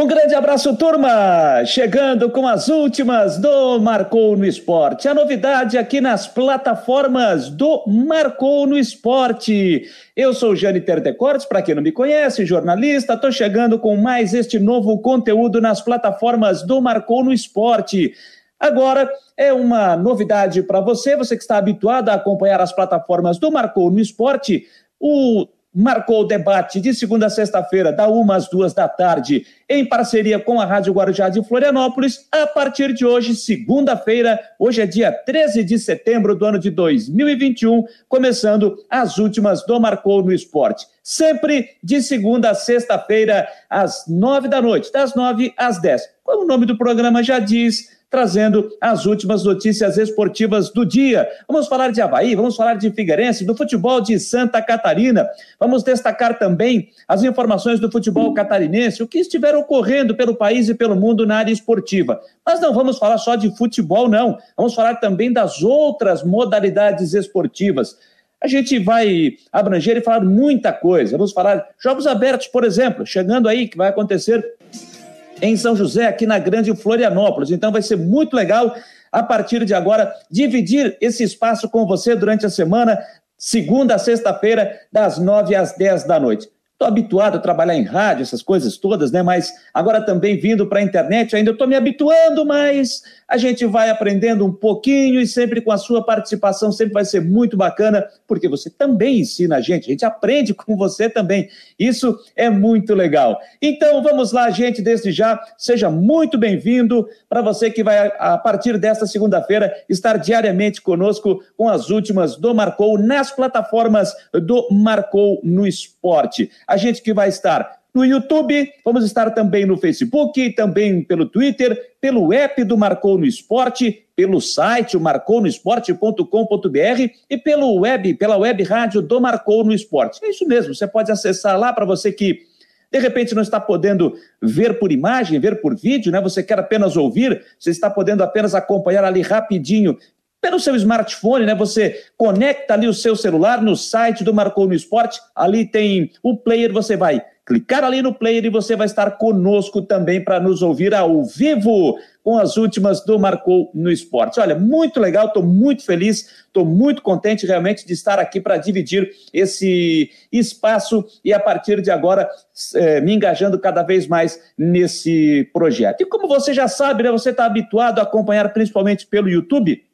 Um grande abraço, turma! Chegando com as últimas do Marcou no Esporte. A novidade aqui nas plataformas do Marcou no Esporte. Eu sou Jane Terdecortes, para quem não me conhece, jornalista, estou chegando com mais este novo conteúdo nas plataformas do Marcou no Esporte. Agora é uma novidade para você, você que está habituado a acompanhar as plataformas do Marcou no Esporte. O marcou o debate de segunda a sexta-feira, da uma às duas da tarde, em parceria com a Rádio Guarujá de Florianópolis, a partir de hoje, segunda-feira, hoje é dia 13 de setembro do ano de 2021, começando as últimas do Marcou no Esporte. Sempre de segunda a sexta-feira, às nove da noite, das nove às dez. Como o nome do programa já diz, trazendo as últimas notícias esportivas do dia. Vamos falar de Havaí, vamos falar de Figueirense, do futebol de Santa Catarina. Vamos destacar também as informações do futebol catarinense, o que estiver ocorrendo pelo país e pelo mundo na área esportiva. Mas não vamos falar só de futebol, não. Vamos falar também das outras modalidades esportivas. A gente vai abranger e falar muita coisa. Vamos falar jogos abertos, por exemplo, chegando aí, que vai acontecer em São José, aqui na Grande Florianópolis. Então vai ser muito legal a partir de agora dividir esse espaço com você durante a semana, segunda a sexta-feira, das nove às dez da noite. Estou habituado a trabalhar em rádio, essas coisas todas, né? Mas agora também vindo para a internet, ainda estou me habituando, mas a gente vai aprendendo um pouquinho e sempre com a sua participação, sempre vai ser muito bacana, porque você também ensina a gente, a gente aprende com você também. Isso é muito legal. Então vamos lá, gente, desde já, seja muito bem-vindo para você que vai, a partir desta segunda-feira, estar diariamente conosco com as últimas do Marcou nas plataformas do Marcou no Esporte. A gente que vai estar no YouTube, vamos estar também no Facebook, também pelo Twitter, pelo app do Marcou no Esporte, pelo site marcounoesporte.com.br e pelo web, pela web rádio do Marcou no Esporte. É isso mesmo, você pode acessar lá para você que de repente não está podendo ver por imagem, ver por vídeo, né? Você quer apenas ouvir, você está podendo apenas acompanhar ali rapidinho pelo seu smartphone, né? Você conecta ali o seu celular no site do Marcou no Esporte, ali tem o player, você vai clicar ali no player e você vai estar conosco também para nos ouvir ao vivo com as últimas do Marcou no Esporte. Olha, muito legal, estou muito feliz, estou muito contente realmente de estar aqui para dividir esse espaço e a partir de agora é, me engajando cada vez mais nesse projeto. E como você já sabe, né, você está habituado a acompanhar principalmente pelo YouTube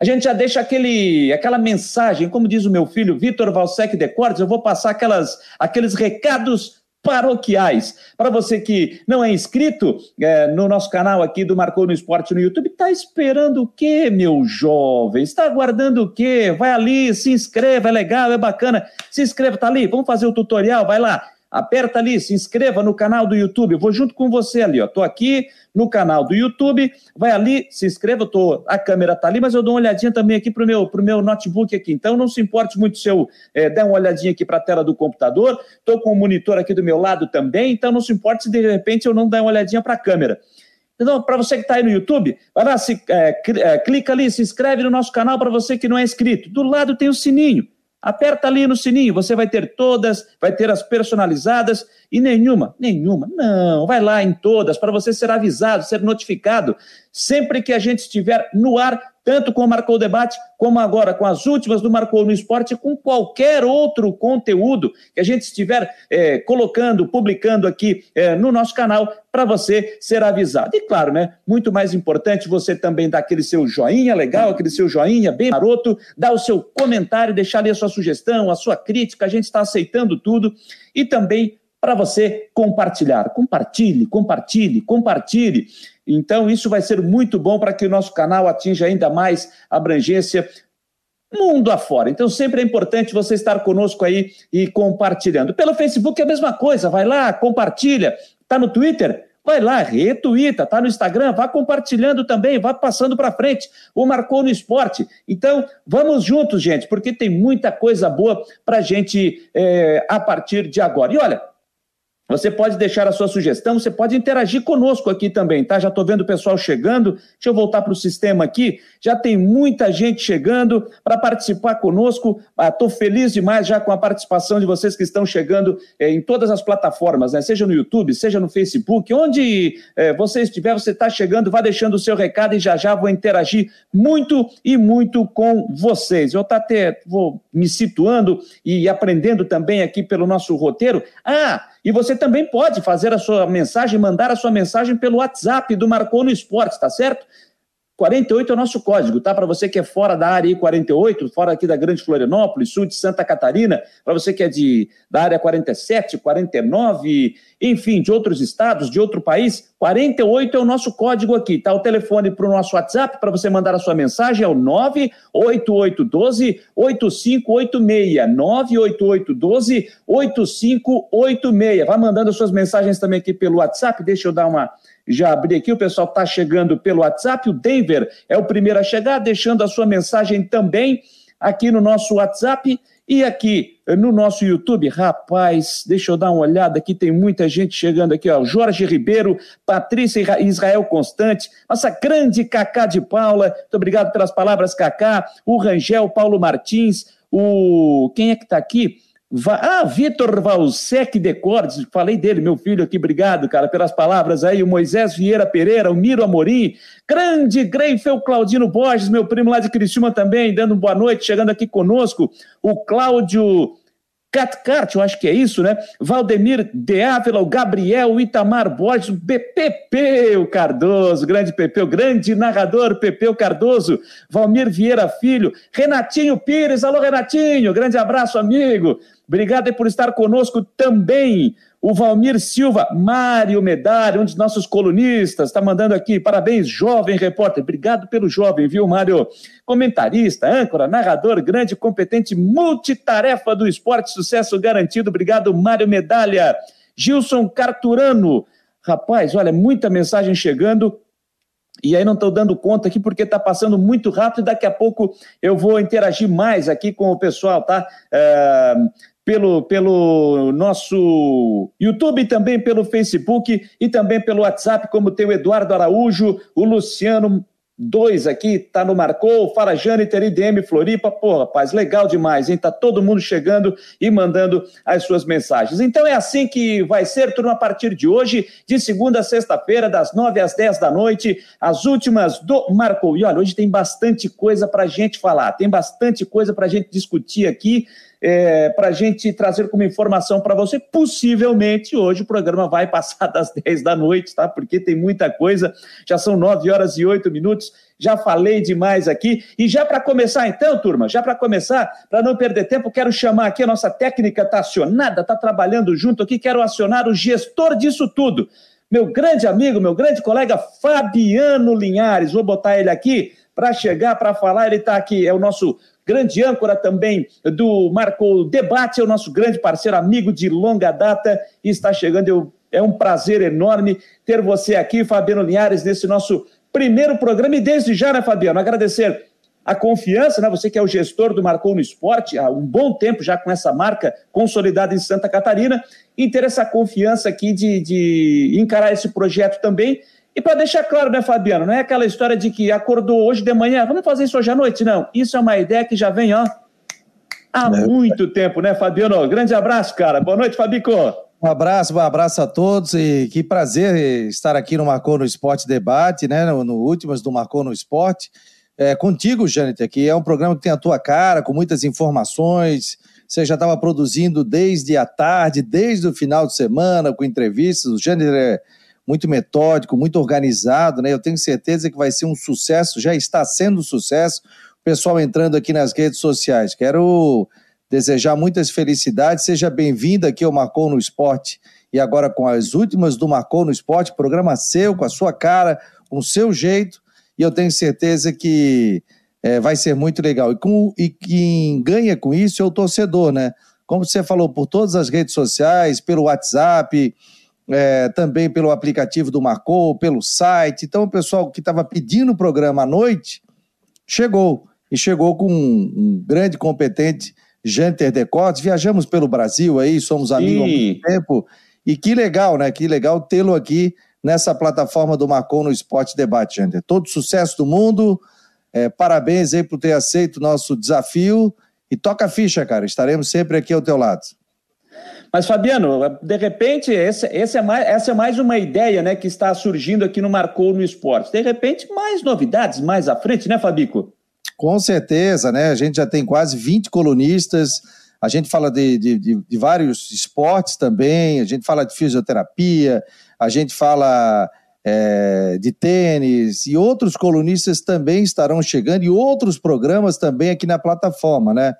a gente já deixa aquele, aquela mensagem, como diz o meu filho Vitor Valsec de Cortes, eu vou passar aquelas, aqueles recados paroquiais. Para você que não é inscrito é, no nosso canal aqui do Marcou no Esporte no YouTube, está esperando o quê, meu jovem? Está aguardando o quê? Vai ali, se inscreva, é legal, é bacana. Se inscreva, tá ali, vamos fazer o tutorial, vai lá aperta ali, se inscreva no canal do YouTube. Eu vou junto com você ali, ó. Tô aqui no canal do YouTube. Vai ali, se inscreva. Tô, a câmera tá ali, mas eu dou uma olhadinha também aqui pro meu, pro meu notebook aqui. Então não se importe muito se eu é, der uma olhadinha aqui para a tela do computador. Tô com o monitor aqui do meu lado também. Então não se importe se de repente eu não der uma olhadinha para a câmera. Então, para você que está aí no YouTube, vai lá, se, é, é, clica ali, se inscreve no nosso canal para você que não é inscrito. Do lado tem o sininho. Aperta ali no sininho, você vai ter todas, vai ter as personalizadas e nenhuma, nenhuma, não, vai lá em todas para você ser avisado, ser notificado sempre que a gente estiver no ar tanto com o Marcou Debate, como agora com as últimas do Marcou no Esporte, com qualquer outro conteúdo que a gente estiver é, colocando, publicando aqui é, no nosso canal, para você ser avisado. E claro, né? Muito mais importante você também dar aquele seu joinha legal, aquele seu joinha bem maroto, dar o seu comentário, deixar ali a sua sugestão, a sua crítica, a gente está aceitando tudo. E também para você compartilhar. Compartilhe, compartilhe, compartilhe. Então, isso vai ser muito bom para que o nosso canal atinja ainda mais abrangência mundo afora. Então, sempre é importante você estar conosco aí e compartilhando. Pelo Facebook é a mesma coisa, vai lá, compartilha. Está no Twitter? Vai lá, retuita, tá no Instagram, vá compartilhando também, vá passando para frente. O Marcou no Esporte. Então, vamos juntos, gente, porque tem muita coisa boa para gente é, a partir de agora. E olha, Você pode deixar a sua sugestão, você pode interagir conosco aqui também, tá? Já estou vendo o pessoal chegando. Deixa eu voltar para o sistema aqui. Já tem muita gente chegando para participar conosco. Estou ah, feliz demais já com a participação de vocês que estão chegando eh, em todas as plataformas, né? Seja no YouTube, seja no Facebook, onde eh, você estiver, você está chegando, vá deixando o seu recado e já já vou interagir muito e muito com vocês. Eu tá até vou me situando e aprendendo também aqui pelo nosso roteiro. Ah! E você também pode fazer a sua mensagem, mandar a sua mensagem pelo WhatsApp do Marcou no Esporte, tá certo? 48 é o nosso código, tá? Para você que é fora da área 48, fora aqui da Grande Florianópolis, sul de Santa Catarina, para você que é de, da área 47, 49, enfim, de outros estados, de outro país, 48 é o nosso código aqui, tá? O telefone para o nosso WhatsApp para você mandar a sua mensagem é o 98812 8586. 98812 8586. Vai mandando as suas mensagens também aqui pelo WhatsApp, deixa eu dar uma já abri aqui, o pessoal está chegando pelo WhatsApp. O Denver é o primeiro a chegar, deixando a sua mensagem também aqui no nosso WhatsApp e aqui no nosso YouTube. Rapaz, deixa eu dar uma olhada aqui, tem muita gente chegando aqui, ó. Jorge Ribeiro, Patrícia Israel Constante, nossa grande Cacá de Paula. Muito obrigado pelas palavras, Cacá. O Rangel, Paulo Martins, o. Quem é que está aqui? Ah, Vitor Valsec de Cordes, falei dele, meu filho aqui, obrigado, cara, pelas palavras aí. O Moisés Vieira Pereira, o Miro Amorim, grande Greifel Claudino Borges, meu primo lá de Criciúma também, dando boa noite, chegando aqui conosco. O Cláudio Catcart, eu acho que é isso, né? Valdemir De Ávila, o Gabriel, o Itamar Borges, o Pepe o Cardoso, grande Pepe, o grande narrador Pepe o Cardoso, Valmir Vieira Filho, Renatinho Pires, alô Renatinho, grande abraço, amigo. Obrigado por estar conosco também. O Valmir Silva, Mário Medalha, um dos nossos colunistas, está mandando aqui, parabéns, jovem repórter. Obrigado pelo jovem, viu, Mário? Comentarista, âncora, narrador, grande, competente, multitarefa do esporte, sucesso garantido. Obrigado, Mário Medalha. Gilson Carturano. Rapaz, olha, muita mensagem chegando. E aí não estou dando conta aqui porque está passando muito rápido daqui a pouco eu vou interagir mais aqui com o pessoal, tá? É, pelo, pelo nosso YouTube, também pelo Facebook e também pelo WhatsApp, como tem o Eduardo Araújo, o Luciano dois aqui, tá no Marcou, Fala Jâniter, IDM Floripa, pô, rapaz, legal demais, hein? Tá todo mundo chegando e mandando as suas mensagens. Então é assim que vai ser, turma, a partir de hoje, de segunda a sexta-feira, das nove às dez da noite, as últimas do Marcou. E olha, hoje tem bastante coisa pra gente falar, tem bastante coisa pra gente discutir aqui, é, para a gente trazer como informação para você. Possivelmente hoje o programa vai passar das 10 da noite, tá? Porque tem muita coisa. Já são 9 horas e 8 minutos. Já falei demais aqui. E já para começar, então, turma, já para começar, para não perder tempo, quero chamar aqui a nossa técnica, está acionada, está trabalhando junto aqui. Quero acionar o gestor disso tudo. Meu grande amigo, meu grande colega Fabiano Linhares. Vou botar ele aqui para chegar, para falar. Ele está aqui, é o nosso grande âncora também do Marco Debate, é o nosso grande parceiro, amigo de longa data, e está chegando. Eu, é um prazer enorme ter você aqui, Fabiano Linhares, nesse nosso primeiro programa. E desde já, né, Fabiano, agradecer a confiança, né? Você que é o gestor do Marcou no Esporte há um bom tempo já com essa marca consolidada em Santa Catarina, e ter essa confiança aqui de, de encarar esse projeto também e para deixar claro, né, Fabiano, não é aquela história de que acordou hoje de manhã, vamos fazer isso hoje à noite, não. Isso é uma ideia que já vem, ó, há é. muito tempo, né, Fabiano? Grande abraço, cara. Boa noite, Fabico. Um abraço, um abraço a todos e que prazer estar aqui no Marcou no Esporte Debate, né, no, no Últimas do Marcou no Esporte. É, contigo, Jâniter, que é um programa que tem a tua cara, com muitas informações. Você já estava produzindo desde a tarde, desde o final de semana, com entrevistas. O Jâniter é muito metódico, muito organizado, né? Eu tenho certeza que vai ser um sucesso, já está sendo um sucesso. O pessoal entrando aqui nas redes sociais. Quero desejar muitas felicidades. Seja bem-vindo aqui ao Marcou no Esporte. E agora com as últimas do Marcou no Esporte, programa seu, com a sua cara, com o seu jeito. E eu tenho certeza que é, vai ser muito legal. E, com, e quem ganha com isso é o torcedor, né? Como você falou, por todas as redes sociais, pelo WhatsApp, é, também pelo aplicativo do Marcou, pelo site. Então, o pessoal que estava pedindo o programa à noite chegou. E chegou com um, um grande, competente Janter Decotes. Viajamos pelo Brasil aí, somos amigos há muito tempo. E que legal, né? Que legal tê-lo aqui nessa plataforma do Marcon no Esporte Debate, gente. Todo sucesso do mundo. É, parabéns aí por ter aceito o nosso desafio. E toca a ficha, cara. Estaremos sempre aqui ao teu lado. Mas, Fabiano, de repente, esse, esse é mais, essa é mais uma ideia né, que está surgindo aqui no Marcou no Esporte. De repente, mais novidades mais à frente, né, Fabico? Com certeza, né? A gente já tem quase 20 colunistas. A gente fala de, de, de, de vários esportes também, a gente fala de fisioterapia, a gente fala é, de tênis e outros colunistas também estarão chegando e outros programas também aqui na plataforma, né?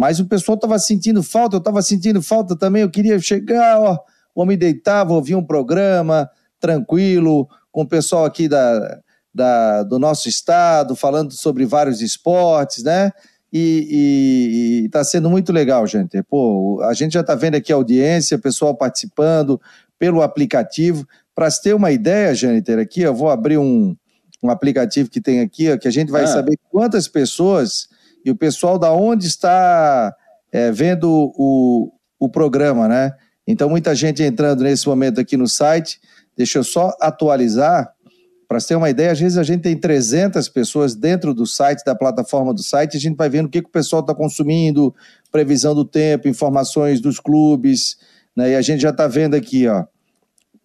Mas o pessoal estava sentindo falta, eu estava sentindo falta também, eu queria chegar, ó, o homem deitava, ouvir um programa tranquilo, com o pessoal aqui da, da, do nosso estado, falando sobre vários esportes, né? E está sendo muito legal, gente. Pô, a gente já está vendo aqui a audiência, pessoal participando pelo aplicativo. Para se ter uma ideia, Jâniter, aqui eu vou abrir um, um aplicativo que tem aqui, ó, que a gente vai ah. saber quantas pessoas e o pessoal da onde está é, vendo o, o programa, né? Então, muita gente entrando nesse momento aqui no site. Deixa eu só atualizar para você ter uma ideia, às vezes a gente tem 300 pessoas dentro do site, da plataforma do site, a gente vai vendo o que, que o pessoal está consumindo, previsão do tempo, informações dos clubes, né? E a gente já está vendo aqui, ó.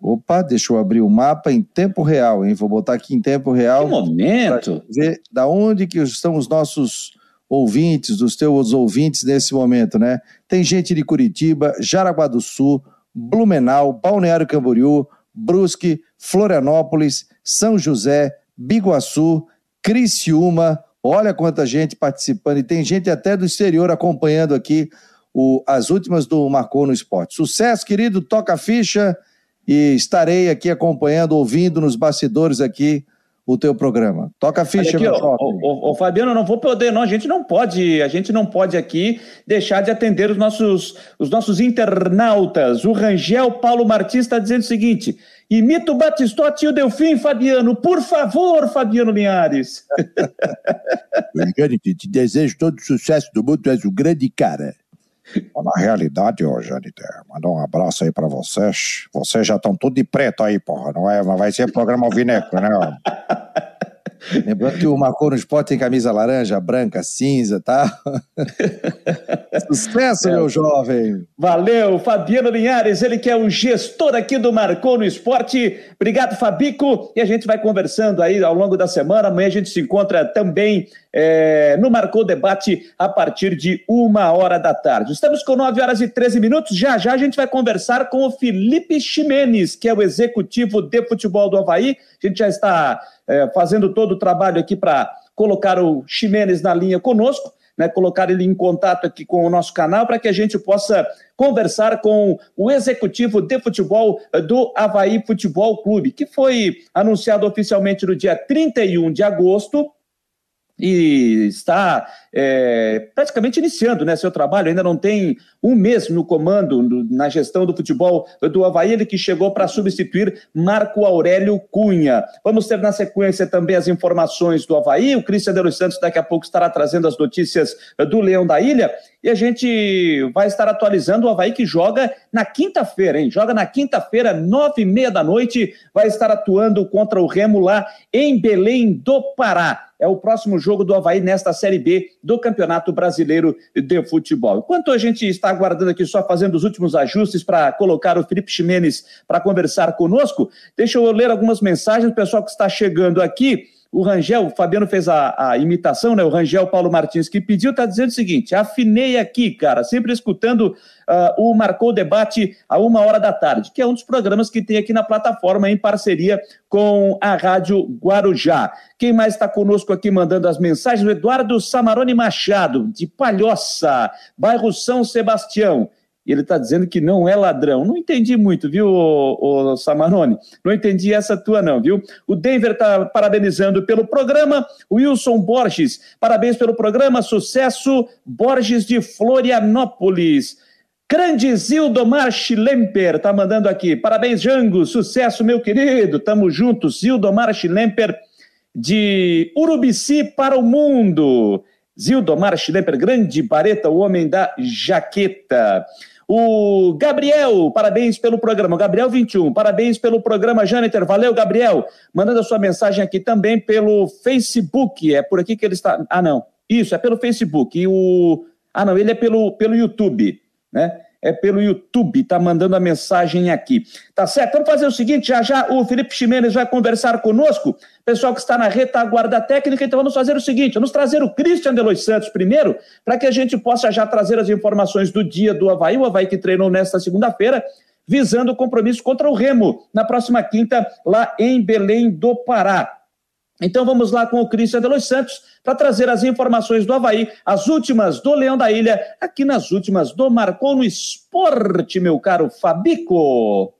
Opa, deixa eu abrir o mapa em tempo real, hein? Vou botar aqui em tempo real. Que momento! Ver da onde que estão os nossos ouvintes, dos teus ouvintes nesse momento, né? Tem gente de Curitiba, Jaraguá do Sul, Blumenau, Balneário Camboriú, Brusque, Florianópolis, São José, Biguaçu, Criciúma. Olha quanta gente participando e tem gente até do exterior acompanhando aqui o, as últimas do Marcou no Esporte. Sucesso, querido, toca a ficha e estarei aqui acompanhando, ouvindo nos bastidores aqui o teu programa. Toca a ficha, aqui, meu ó, ô, ô, Fabiano, eu não vou poder, não. A gente não pode, a gente não pode aqui deixar de atender os nossos, os nossos internautas. O Rangel Paulo Martins está dizendo o seguinte: imita o Batistotti e o Delfim, Fabiano. Por favor, Fabiano Linhares. te desejo todo o sucesso do mundo, tu és um grande cara. Na realidade, ô Janiter, mandar um abraço aí pra vocês. Vocês já estão tudo de preto aí, porra. Não, é, vai ser programa alvinegro, né? Lembrando que o Marcou no Esporte tem camisa laranja, branca, cinza, tá? Sucesso, é. meu jovem! Valeu, Fabiano Linhares, ele que é o gestor aqui do Marcou no Esporte. Obrigado, Fabico. E a gente vai conversando aí ao longo da semana. Amanhã a gente se encontra também é, no Marcou Debate a partir de uma hora da tarde. Estamos com 9 horas e 13 minutos. Já já a gente vai conversar com o Felipe Ximenes, que é o executivo de futebol do Havaí. A gente já está é, fazendo todo o trabalho aqui para colocar o Ximenes na linha conosco. Né, colocar ele em contato aqui com o nosso canal para que a gente possa conversar com o executivo de futebol do Havaí Futebol Clube, que foi anunciado oficialmente no dia 31 de agosto e está é, praticamente iniciando né, seu trabalho, ainda não tem um mês no comando, no, na gestão do futebol do Havaí, ele que chegou para substituir Marco Aurélio Cunha. Vamos ter na sequência também as informações do Havaí, o Cristian de los Santos daqui a pouco estará trazendo as notícias do Leão da Ilha, e a gente vai estar atualizando o Havaí que joga na quinta-feira, hein? Joga na quinta-feira, nove e meia da noite, vai estar atuando contra o Remo lá em Belém do Pará é o próximo jogo do Havaí nesta Série B do Campeonato Brasileiro de Futebol. Enquanto a gente está aguardando aqui, só fazendo os últimos ajustes para colocar o Felipe Ximenes para conversar conosco, deixa eu ler algumas mensagens do pessoal que está chegando aqui. O Rangel, o Fabiano fez a, a, imitação, né? O Rangel Paulo Martins que pediu, está dizendo o seguinte: afinei aqui, cara, sempre escutando uh, o Marcou Debate a uma hora da tarde, que é um dos programas que tem aqui na plataforma em parceria com a Rádio Guarujá. Quem mais está conosco aqui mandando as mensagens? O Eduardo Samarone Machado, de Palhoça, bairro São Sebastião e ele está dizendo que não é ladrão. Não entendi muito, viu, o, o Samarone? Não entendi essa tua, não, viu? O Denver está parabenizando pelo programa. Wilson Borges, parabéns pelo programa. Sucesso, Borges de Florianópolis. Grande Zildomar Schlemper está mandando aqui. Parabéns, Jango. Sucesso, meu querido. Tamo juntos. Zildomar Schlemper de Urubici para o mundo. Zildomar Schlemper, grande bareta, o homem da jaqueta. O Gabriel, parabéns pelo programa. Gabriel 21, parabéns pelo programa, Jâniter. Valeu, Gabriel. Mandando a sua mensagem aqui também pelo Facebook. É por aqui que ele está. Ah, não. Isso, é pelo Facebook. E o. Ah, não, ele é pelo, pelo YouTube, né? É pelo YouTube, tá mandando a mensagem aqui. Tá certo? Vamos fazer o seguinte, já já o Felipe Ximenes vai conversar conosco, pessoal que está na retaguarda técnica, então vamos fazer o seguinte, vamos trazer o Christian Delois Santos primeiro, para que a gente possa já trazer as informações do dia do Havaí, o Havaí que treinou nesta segunda-feira, visando o compromisso contra o Remo, na próxima quinta, lá em Belém do Pará. Então vamos lá com o Cristian de Los Santos para trazer as informações do Havaí, as últimas do Leão da Ilha, aqui nas últimas do Marcou no Esporte, meu caro Fabico.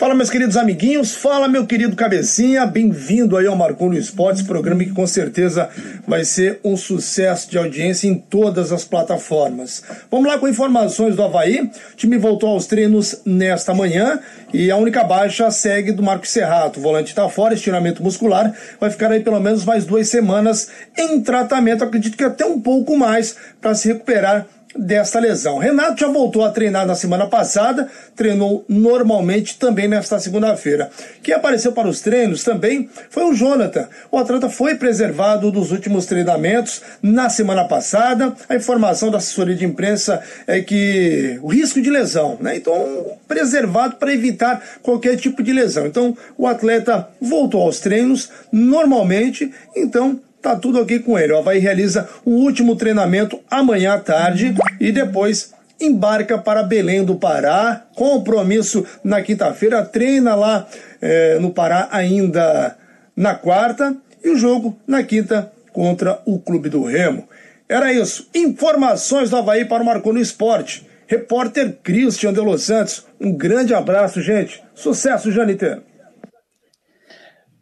Fala, meus queridos amiguinhos, fala, meu querido Cabecinha, bem-vindo aí ao Marcou no Esportes, programa que com certeza vai ser um sucesso de audiência em todas as plataformas. Vamos lá com informações do Havaí. O time voltou aos treinos nesta manhã e a única baixa segue do Marco Serrato. O volante está fora, estiramento muscular, vai ficar aí pelo menos mais duas semanas em tratamento, acredito que até um pouco mais para se recuperar desta lesão. Renato já voltou a treinar na semana passada, treinou normalmente também nesta segunda-feira. Quem apareceu para os treinos também foi o Jonathan. O atleta foi preservado dos últimos treinamentos na semana passada. A informação da assessoria de imprensa é que o risco de lesão, né? Então, preservado para evitar qualquer tipo de lesão. Então, o atleta voltou aos treinos normalmente, então tá tudo ok com ele. O Havaí realiza o último treinamento amanhã à tarde e depois embarca para Belém do Pará. Compromisso na quinta-feira, treina lá é, no Pará ainda na quarta e o jogo na quinta contra o Clube do Remo. Era isso. Informações do Havaí para o Marcou no Esporte. Repórter Christian de Los Santos. Um grande abraço, gente. Sucesso, Janiter.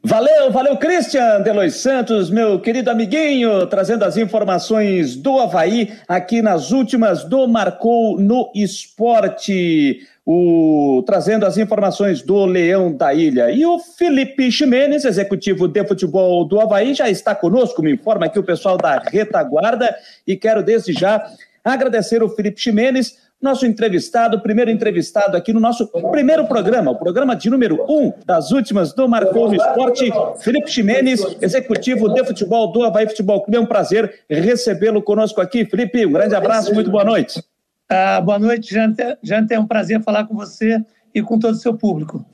Valeu, valeu, Christian Delois Santos, meu querido amiguinho, trazendo as informações do Havaí aqui nas últimas do Marcou no Esporte. O, trazendo as informações do Leão da Ilha. E o Felipe Ximenes, executivo de futebol do Havaí, já está conosco, me informa aqui o pessoal da retaguarda, e quero desde já agradecer o Felipe Ximenes nosso entrevistado, primeiro entrevistado aqui no nosso primeiro programa, o programa de número um das últimas do Marcou no Esporte, Felipe Ximenes, executivo de futebol do Havaí Futebol Clube. É um prazer recebê-lo conosco aqui. Felipe, um grande abraço, muito boa noite. Ah, boa noite, Jante. Jante, é um prazer falar com você e com todo o seu público.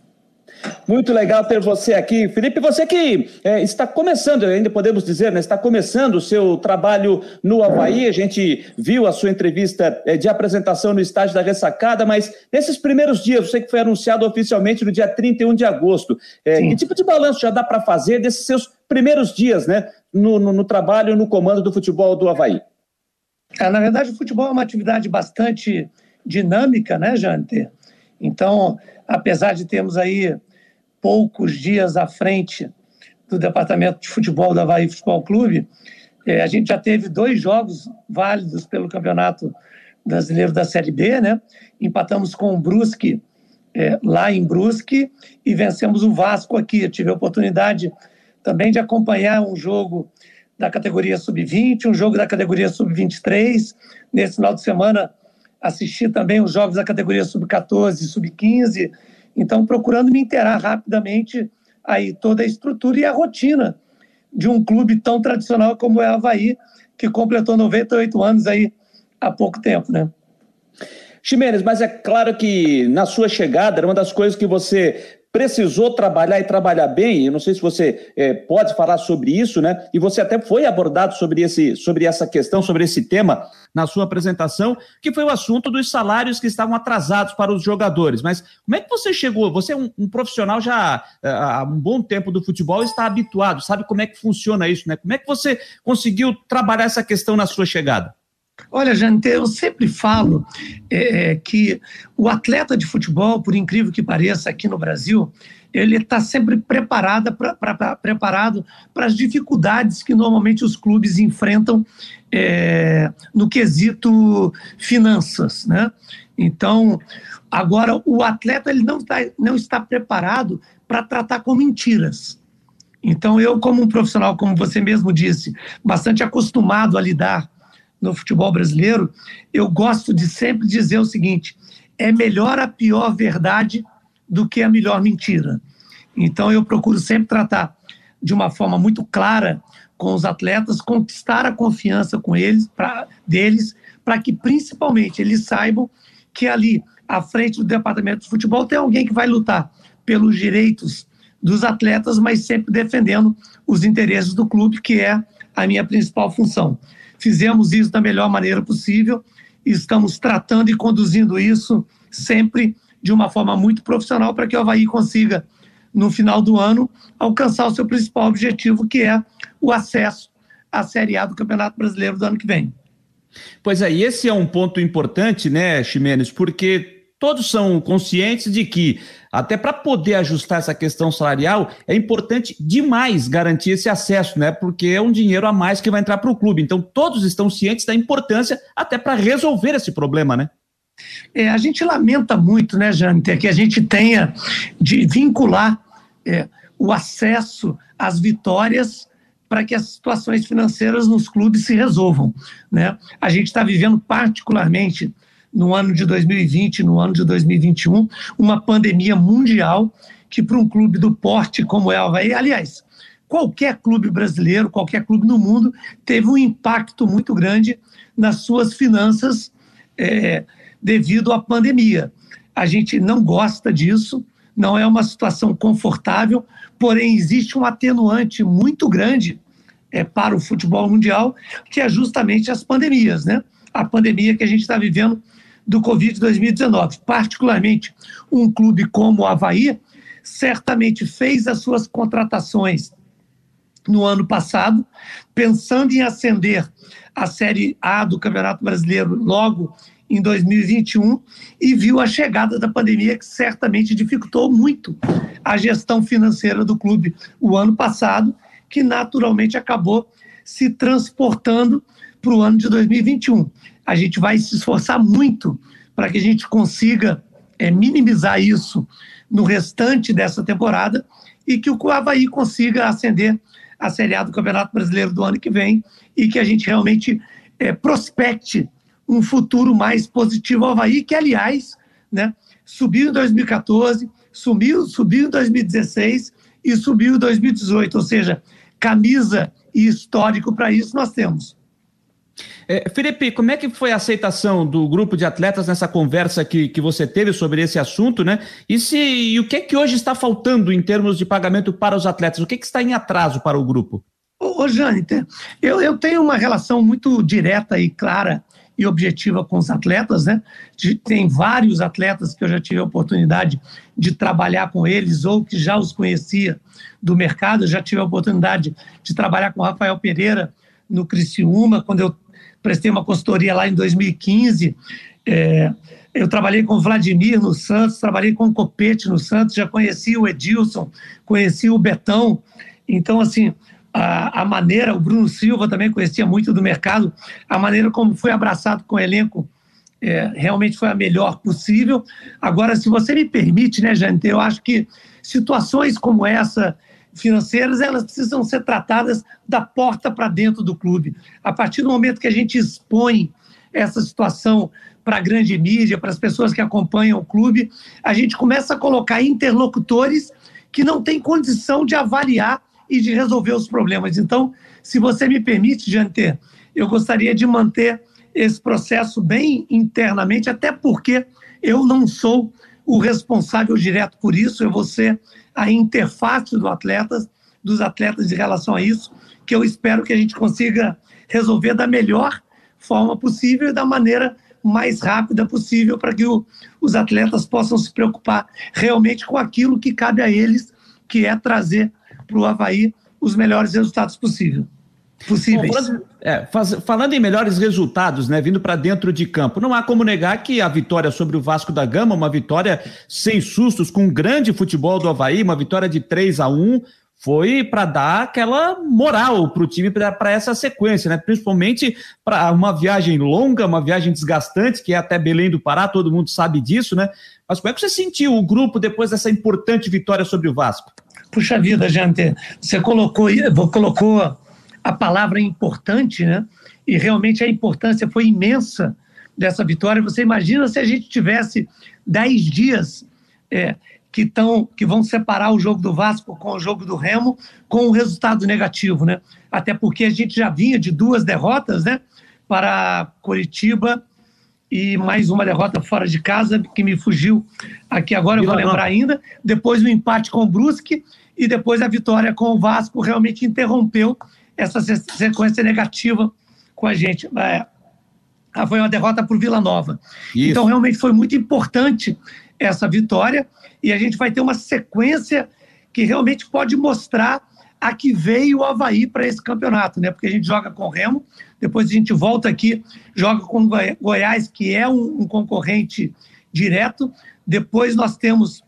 Muito legal ter você aqui. Felipe, você que é, está começando, ainda podemos dizer, né, está começando o seu trabalho no Havaí. A gente viu a sua entrevista é, de apresentação no estádio da ressacada, mas nesses primeiros dias, você que foi anunciado oficialmente no dia 31 de agosto, é, que tipo de balanço já dá para fazer desses seus primeiros dias né, no, no, no trabalho, no comando do futebol do Havaí? É, na verdade, o futebol é uma atividade bastante dinâmica, né, Jante? Então, apesar de termos aí poucos dias à frente do departamento de futebol da Havaí Futebol Clube, é, a gente já teve dois jogos válidos pelo Campeonato Brasileiro da Série B, né? Empatamos com o Brusque é, lá em Brusque e vencemos o Vasco aqui. Eu tive a oportunidade também de acompanhar um jogo da categoria sub-20, um jogo da categoria sub-23. Nesse final de semana assisti também os jogos da categoria sub-14 e sub-15 então, procurando me inteirar rapidamente aí toda a estrutura e a rotina de um clube tão tradicional como é o Havaí, que completou 98 anos aí há pouco tempo, né? Ximenes, mas é claro que na sua chegada, era uma das coisas que você precisou trabalhar e trabalhar bem, eu não sei se você é, pode falar sobre isso, né? E você até foi abordado sobre, esse, sobre essa questão, sobre esse tema na sua apresentação, que foi o assunto dos salários que estavam atrasados para os jogadores. Mas como é que você chegou? Você é um, um profissional já é, há um bom tempo do futebol está habituado, sabe como é que funciona isso, né? Como é que você conseguiu trabalhar essa questão na sua chegada? Olha, Jante, eu sempre falo é, que o atleta de futebol, por incrível que pareça, aqui no Brasil, ele está sempre preparado para as dificuldades que normalmente os clubes enfrentam é, no quesito finanças, né? Então, agora o atleta ele não, tá, não está preparado para tratar com mentiras. Então, eu, como um profissional, como você mesmo disse, bastante acostumado a lidar no futebol brasileiro, eu gosto de sempre dizer o seguinte: é melhor a pior verdade do que a melhor mentira. Então eu procuro sempre tratar de uma forma muito clara com os atletas, conquistar a confiança com eles, pra, deles, para que principalmente eles saibam que ali, à frente do departamento de futebol, tem alguém que vai lutar pelos direitos dos atletas, mas sempre defendendo os interesses do clube, que é a minha principal função. Fizemos isso da melhor maneira possível e estamos tratando e conduzindo isso sempre de uma forma muito profissional para que o Havaí consiga, no final do ano, alcançar o seu principal objetivo, que é o acesso à Série A do Campeonato Brasileiro do ano que vem. Pois é, e esse é um ponto importante, né, Ximenes, porque todos são conscientes de que, até para poder ajustar essa questão salarial, é importante demais garantir esse acesso, né? Porque é um dinheiro a mais que vai entrar para o clube. Então, todos estão cientes da importância até para resolver esse problema, né? É, a gente lamenta muito, né, Jâniter, que a gente tenha de vincular é, o acesso às vitórias para que as situações financeiras nos clubes se resolvam. Né? A gente está vivendo particularmente no ano de 2020, no ano de 2021, uma pandemia mundial que para um clube do porte como é o Havaí, aliás, qualquer clube brasileiro, qualquer clube no mundo, teve um impacto muito grande nas suas finanças é, devido à pandemia. A gente não gosta disso, não é uma situação confortável, porém existe um atenuante muito grande é, para o futebol mundial, que é justamente as pandemias, né? A pandemia que a gente está vivendo do Covid 2019. Particularmente, um clube como o Havaí certamente fez as suas contratações no ano passado, pensando em ascender a Série A do Campeonato Brasileiro logo em 2021 e viu a chegada da pandemia que certamente dificultou muito a gestão financeira do clube o ano passado, que naturalmente acabou se transportando para o ano de 2021 a gente vai se esforçar muito para que a gente consiga é, minimizar isso no restante dessa temporada e que o Havaí consiga ascender a Série A do Campeonato Brasileiro do ano que vem e que a gente realmente é, prospecte um futuro mais positivo ao Havaí, que, aliás, né, subiu em 2014, subiu, subiu em 2016 e subiu em 2018, ou seja, camisa e histórico para isso nós temos. É, Felipe, como é que foi a aceitação do grupo de atletas nessa conversa que, que você teve sobre esse assunto, né? E, se, e o que é que hoje está faltando em termos de pagamento para os atletas? O que, é que está em atraso para o grupo? Ô, ô eu, eu tenho uma relação muito direta e clara e objetiva com os atletas, né? Tem vários atletas que eu já tive a oportunidade de trabalhar com eles ou que já os conhecia do mercado. Eu já tive a oportunidade de trabalhar com o Rafael Pereira no Criciúma, quando eu prestei uma consultoria lá em 2015. É, eu trabalhei com Vladimir no Santos, trabalhei com Copete no Santos, já conheci o Edilson, conheci o Betão. Então, assim, a, a, maneira, o Bruno Silva também conhecia muito do mercado, a maneira como foi abraçado com o elenco é, realmente foi a melhor possível. Agora, se você me permite, né, gente, eu acho que situações como essa financeiras, elas precisam ser tratadas da porta para dentro do clube. A partir do momento que a gente expõe essa situação para a grande mídia, para as pessoas que acompanham o clube, a gente começa a colocar interlocutores que não têm condição de avaliar e de resolver os problemas. Então, se você me permite, Janter, eu gostaria de manter esse processo bem internamente, até porque eu não sou o responsável direto por isso, eu vou ser a interface do atleta, dos atletas em relação a isso, que eu espero que a gente consiga resolver da melhor forma possível e da maneira mais rápida possível para que o, os atletas possam se preocupar realmente com aquilo que cabe a eles, que é trazer para o Havaí os melhores resultados possíveis possíveis. Bom, falando, é, faz, falando, em melhores resultados, né, vindo para dentro de campo, não há como negar que a vitória sobre o Vasco da Gama, uma vitória sem sustos, com um grande futebol do Havaí, uma vitória de 3 a 1 foi para dar aquela moral para o time para essa sequência, né? Principalmente para uma viagem longa, uma viagem desgastante, que é até Belém do Pará, todo mundo sabe disso, né? Mas como é que você sentiu o grupo depois dessa importante vitória sobre o Vasco? Puxa vida, gente, você colocou, colocou a palavra importante, né? E realmente a importância foi imensa dessa vitória. Você imagina se a gente tivesse dez dias é, que, tão, que vão separar o jogo do Vasco com o jogo do Remo com um resultado negativo, né? Até porque a gente já vinha de duas derrotas, né? Para Curitiba e mais uma derrota fora de casa que me fugiu aqui agora, eu vou lembrar ainda. Depois o empate com o Brusque e depois a vitória com o Vasco realmente interrompeu essa sequência negativa com a gente. É, foi uma derrota por Vila Nova. Isso. Então realmente foi muito importante essa vitória e a gente vai ter uma sequência que realmente pode mostrar a que veio o Havaí para esse campeonato, né? Porque a gente joga com o Remo, depois a gente volta aqui, joga com o Goiás, que é um, um concorrente direto. Depois nós temos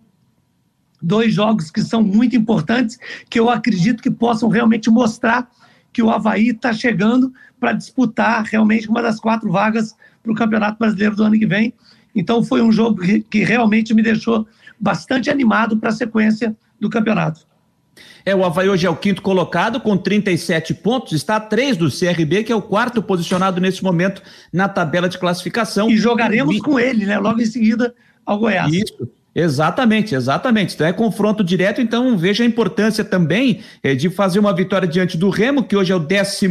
dois jogos que são muito importantes, que eu acredito que possam realmente mostrar que o Havaí está chegando para disputar realmente uma das quatro vagas para o Campeonato Brasileiro do ano que vem. Então foi um jogo que, realmente me deixou bastante animado para a sequência do campeonato. É, o Havaí hoje é o quinto colocado com 37 pontos, está a três do CRB, que é o quarto posicionado nesse momento na tabela de classificação. E jogaremos e... com ele, né? Logo em seguida ao Goiás. Isso. Exatamente, exatamente. Então é confronto direto, então veja a importância também é, de fazer uma vitória diante do Remo, que hoje é o 11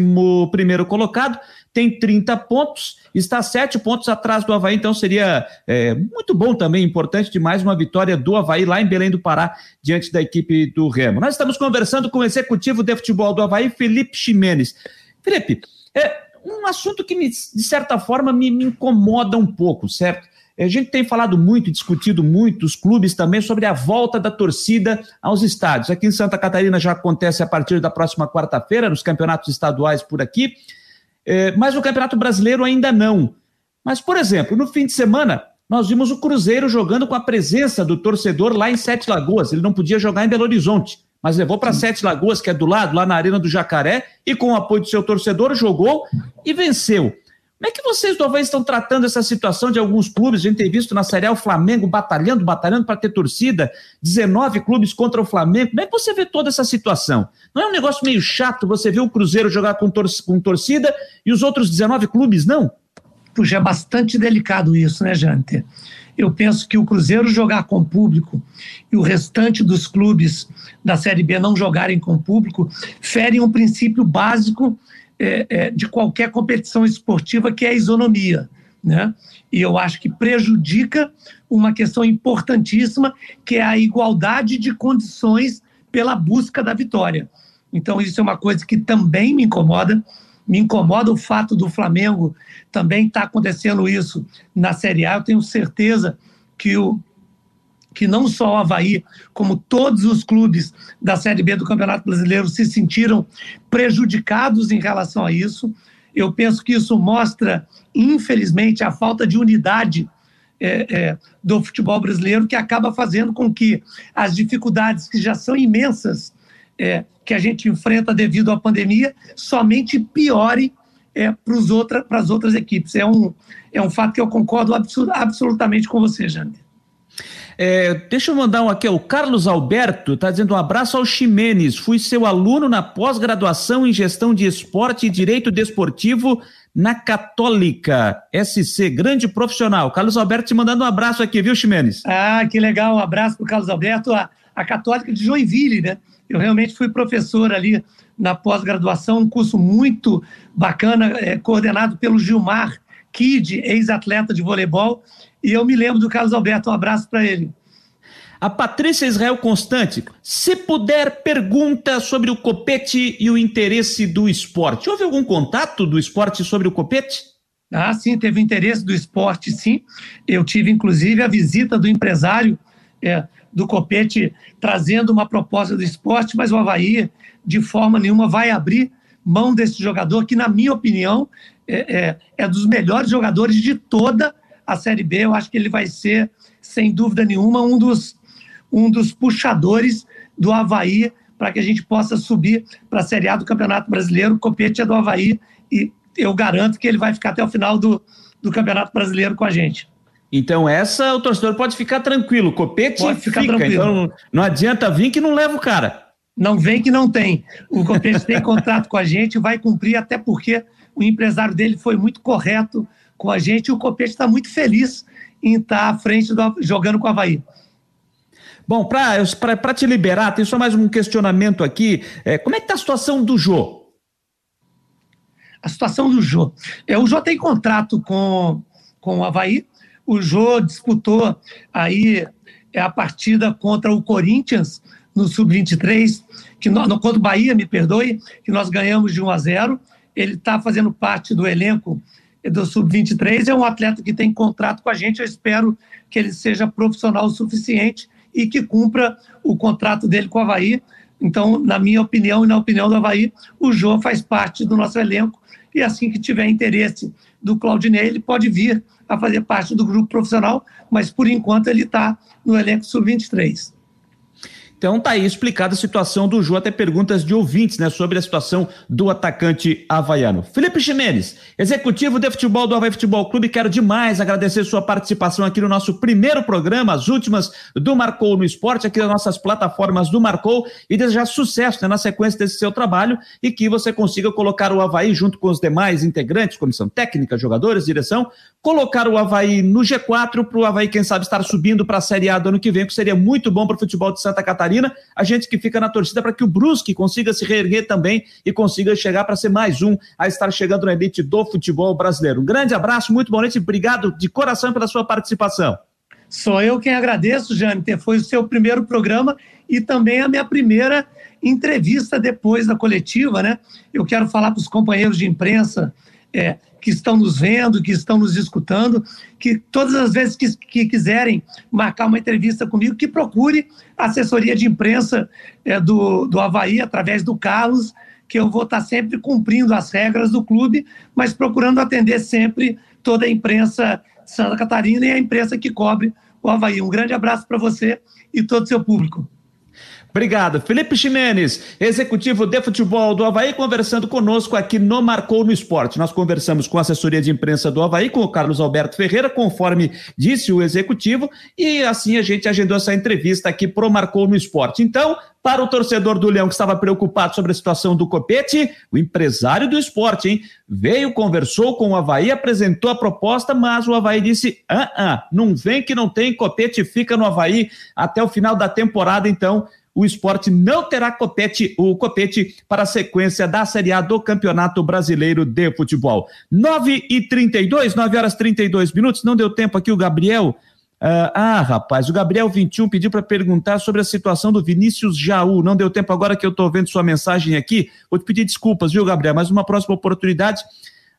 primeiro colocado, tem 30 pontos, está sete pontos atrás do Havaí, então seria é, muito bom também, importante demais uma vitória do Havaí lá em Belém do Pará, diante da equipe do Remo. Nós estamos conversando com o executivo de futebol do Havaí, Felipe Ximenes. Felipe, é um assunto que, me, de certa forma, me, me incomoda um pouco, certo? A gente tem falado muito, discutido muito, os clubes também, sobre a volta da torcida aos estádios. Aqui em Santa Catarina já acontece a partir da próxima quarta-feira, nos campeonatos estaduais por aqui. É, mas no Campeonato Brasileiro ainda não. Mas, por exemplo, no fim de semana, nós vimos o Cruzeiro jogando com a presença do torcedor lá em Sete Lagoas. Ele não podia jogar em Belo Horizonte, mas levou para Sete Lagoas, que é do lado, lá na Arena do Jacaré, e com o apoio do seu torcedor, jogou e venceu. Como é que vocês talvez estão tratando essa situação de alguns clubes? A gente tem visto na Série A o Flamengo batalhando, batalhando para ter torcida, 19 clubes contra o Flamengo. Como é que você vê toda essa situação? Não é um negócio meio chato você ver o Cruzeiro jogar com, tor com torcida e os outros 19 clubes não? Puxa, é bastante delicado isso, né, Jante? Eu penso que o Cruzeiro jogar com público e o restante dos clubes da Série B não jogarem com público ferem um princípio básico é, é, de qualquer competição esportiva, que é a isonomia. Né? E eu acho que prejudica uma questão importantíssima, que é a igualdade de condições pela busca da vitória. Então, isso é uma coisa que também me incomoda. Me incomoda o fato do Flamengo também estar tá acontecendo isso na Série A. Eu tenho certeza que o, que não só o Havaí, como todos os clubes da Série B do Campeonato Brasileiro se sentiram prejudicados em relação a isso. Eu penso que isso mostra, infelizmente, a falta de unidade é, é, do futebol brasileiro, que acaba fazendo com que as dificuldades que já são imensas é, que a gente enfrenta devido à pandemia somente piorem é, para as outras equipes. É um, é um fato que eu concordo absolutamente com você, Jander. É, deixa eu mandar um aqui, o Carlos Alberto está dizendo um abraço ao Ximenes. Fui seu aluno na pós-graduação em gestão de esporte e direito desportivo na Católica SC, grande profissional. Carlos Alberto te mandando um abraço aqui, viu, Ximenes? Ah, que legal, um abraço para o Carlos Alberto, a, a Católica de Joinville, né? Eu realmente fui professor ali na pós-graduação, um curso muito bacana, é, coordenado pelo Gilmar Kid, ex-atleta de voleibol, e eu me lembro do Carlos Alberto, um abraço para ele. A Patrícia Israel Constante, se puder, pergunta sobre o copete e o interesse do esporte. Houve algum contato do esporte sobre o copete? Ah, sim, teve interesse do esporte, sim. Eu tive, inclusive, a visita do empresário é, do copete trazendo uma proposta do esporte, mas o Havaí, de forma nenhuma, vai abrir mão desse jogador, que, na minha opinião, é, é, é dos melhores jogadores de toda a Série B. Eu acho que ele vai ser, sem dúvida nenhuma, um dos, um dos puxadores do Havaí para que a gente possa subir para a Série A do Campeonato Brasileiro. O Copete é do Havaí e eu garanto que ele vai ficar até o final do, do Campeonato Brasileiro com a gente. Então, essa o torcedor pode ficar tranquilo. O Copete pode ficar fica. Tranquilo. Então, não adianta vir que não leva o cara. Não vem que não tem. O Copete tem contrato com a gente, vai cumprir, até porque o empresário dele foi muito correto com a gente e o Copete está muito feliz em estar à frente do, jogando com o Havaí. Bom, para te liberar, tem só mais um questionamento aqui. É, como é que está a situação do Jô? A situação do Jô. É, o Jô tem contrato com, com o Havaí. O Jô disputou aí é, a partida contra o Corinthians no Sub-23, que nós, no, contra o Bahia, me perdoe, que nós ganhamos de 1 a 0. Ele está fazendo parte do elenco do Sub-23. É um atleta que tem contrato com a gente. Eu espero que ele seja profissional o suficiente e que cumpra o contrato dele com o Havaí. Então, na minha opinião e na opinião do Havaí, o Jô faz parte do nosso elenco e assim que tiver interesse do Claudinei, ele pode vir a fazer parte do grupo profissional, mas por enquanto ele está no elenco sub-23. Então tá aí explicada a situação do Ju, até perguntas de ouvintes, né, sobre a situação do atacante havaiano. Felipe Ximenes, executivo de futebol do Havaí Futebol Clube, quero demais agradecer sua participação aqui no nosso primeiro programa, as últimas do Marcou no Esporte, aqui nas nossas plataformas do Marcou, e desejar sucesso né, na sequência desse seu trabalho e que você consiga colocar o Havaí junto com os demais integrantes, comissão técnica, jogadores, direção, colocar o Havaí no G4 para o Havaí, quem sabe, estar subindo para a Série A do ano que vem, que seria muito bom para o futebol de Santa Catarina Catarina, a gente que fica na torcida para que o Brusque consiga se reerguer também e consiga chegar para ser mais um a estar chegando na elite do futebol brasileiro. Um grande abraço, muito boa noite, obrigado de coração pela sua participação. Sou eu quem agradeço, Jâniter. Foi o seu primeiro programa e também a minha primeira entrevista depois da coletiva, né? Eu quero falar para os companheiros de imprensa é, que estão nos vendo, que estão nos escutando, que todas as vezes que, que quiserem marcar uma entrevista comigo, que procure a assessoria de imprensa é, do, do Havaí, através do Carlos, que eu vou estar sempre cumprindo as regras do clube, mas procurando atender sempre toda a imprensa de Santa Catarina e a imprensa que cobre o Havaí. Um grande abraço para você e todo o seu público. Obrigado. Felipe Ximenes, executivo de futebol do Havaí, conversando conosco aqui no Marcou no Esporte. Nós conversamos com a assessoria de imprensa do Havaí, com o Carlos Alberto Ferreira, conforme disse o executivo, e assim a gente agendou essa entrevista aqui pro Marcou no Esporte. Então, para o torcedor do Leão que estava preocupado sobre a situação do Copete, o empresário do esporte, hein? Veio, conversou com o Havaí, apresentou a proposta, mas o Havaí disse: ah, ah, não vem que não tem, Copete fica no Havaí até o final da temporada, então o esporte não terá copete, o copete para a sequência da Série A do Campeonato Brasileiro de Futebol. 9 e 32, 9 horas e 32 minutos. Não deu tempo aqui o Gabriel. Uh, ah, rapaz, o Gabriel 21 pediu para perguntar sobre a situação do Vinícius Jaú. Não deu tempo agora que eu estou vendo sua mensagem aqui. Vou te pedir desculpas, viu, Gabriel? Mas uma próxima oportunidade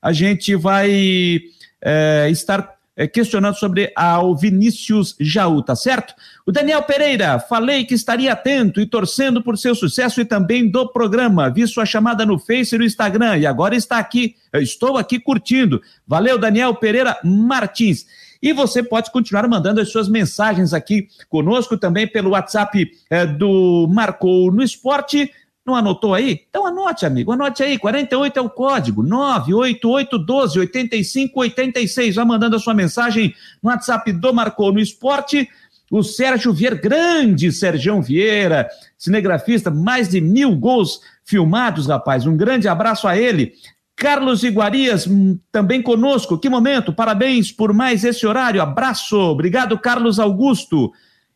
a gente vai é, estar é, questionando sobre a, o Vinícius Jaú, tá certo? O Daniel Pereira, falei que estaria atento e torcendo por seu sucesso e também do programa. Vi sua chamada no Face e no Instagram e agora está aqui, eu estou aqui curtindo. Valeu, Daniel Pereira Martins. E você pode continuar mandando as suas mensagens aqui conosco também pelo WhatsApp é, do Marcou no Esporte não anotou aí? Então anote, amigo, anote aí. 48 é o código. 98812 8586. Vai mandando a sua mensagem no WhatsApp do Marcou no Esporte. O Sérgio Vieira, grande Sergião Vieira, cinegrafista, mais de mil gols filmados, rapaz. Um grande abraço a ele. Carlos Iguarias, hum, também conosco. Que momento, parabéns por mais esse horário. Abraço. Obrigado, Carlos Augusto.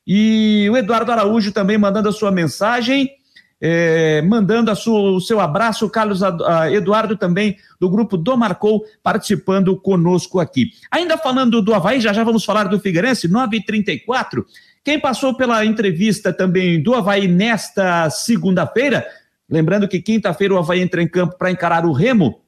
E o Eduardo Araújo também mandando a sua mensagem é, mandando sua, o seu abraço, o Carlos Eduardo também, do grupo do Marcou, participando conosco aqui. Ainda falando do Havaí, já já vamos falar do Figueirense, 9h34. Quem passou pela entrevista também do Havaí nesta segunda-feira, lembrando que quinta-feira o Havaí entra em campo para encarar o Remo,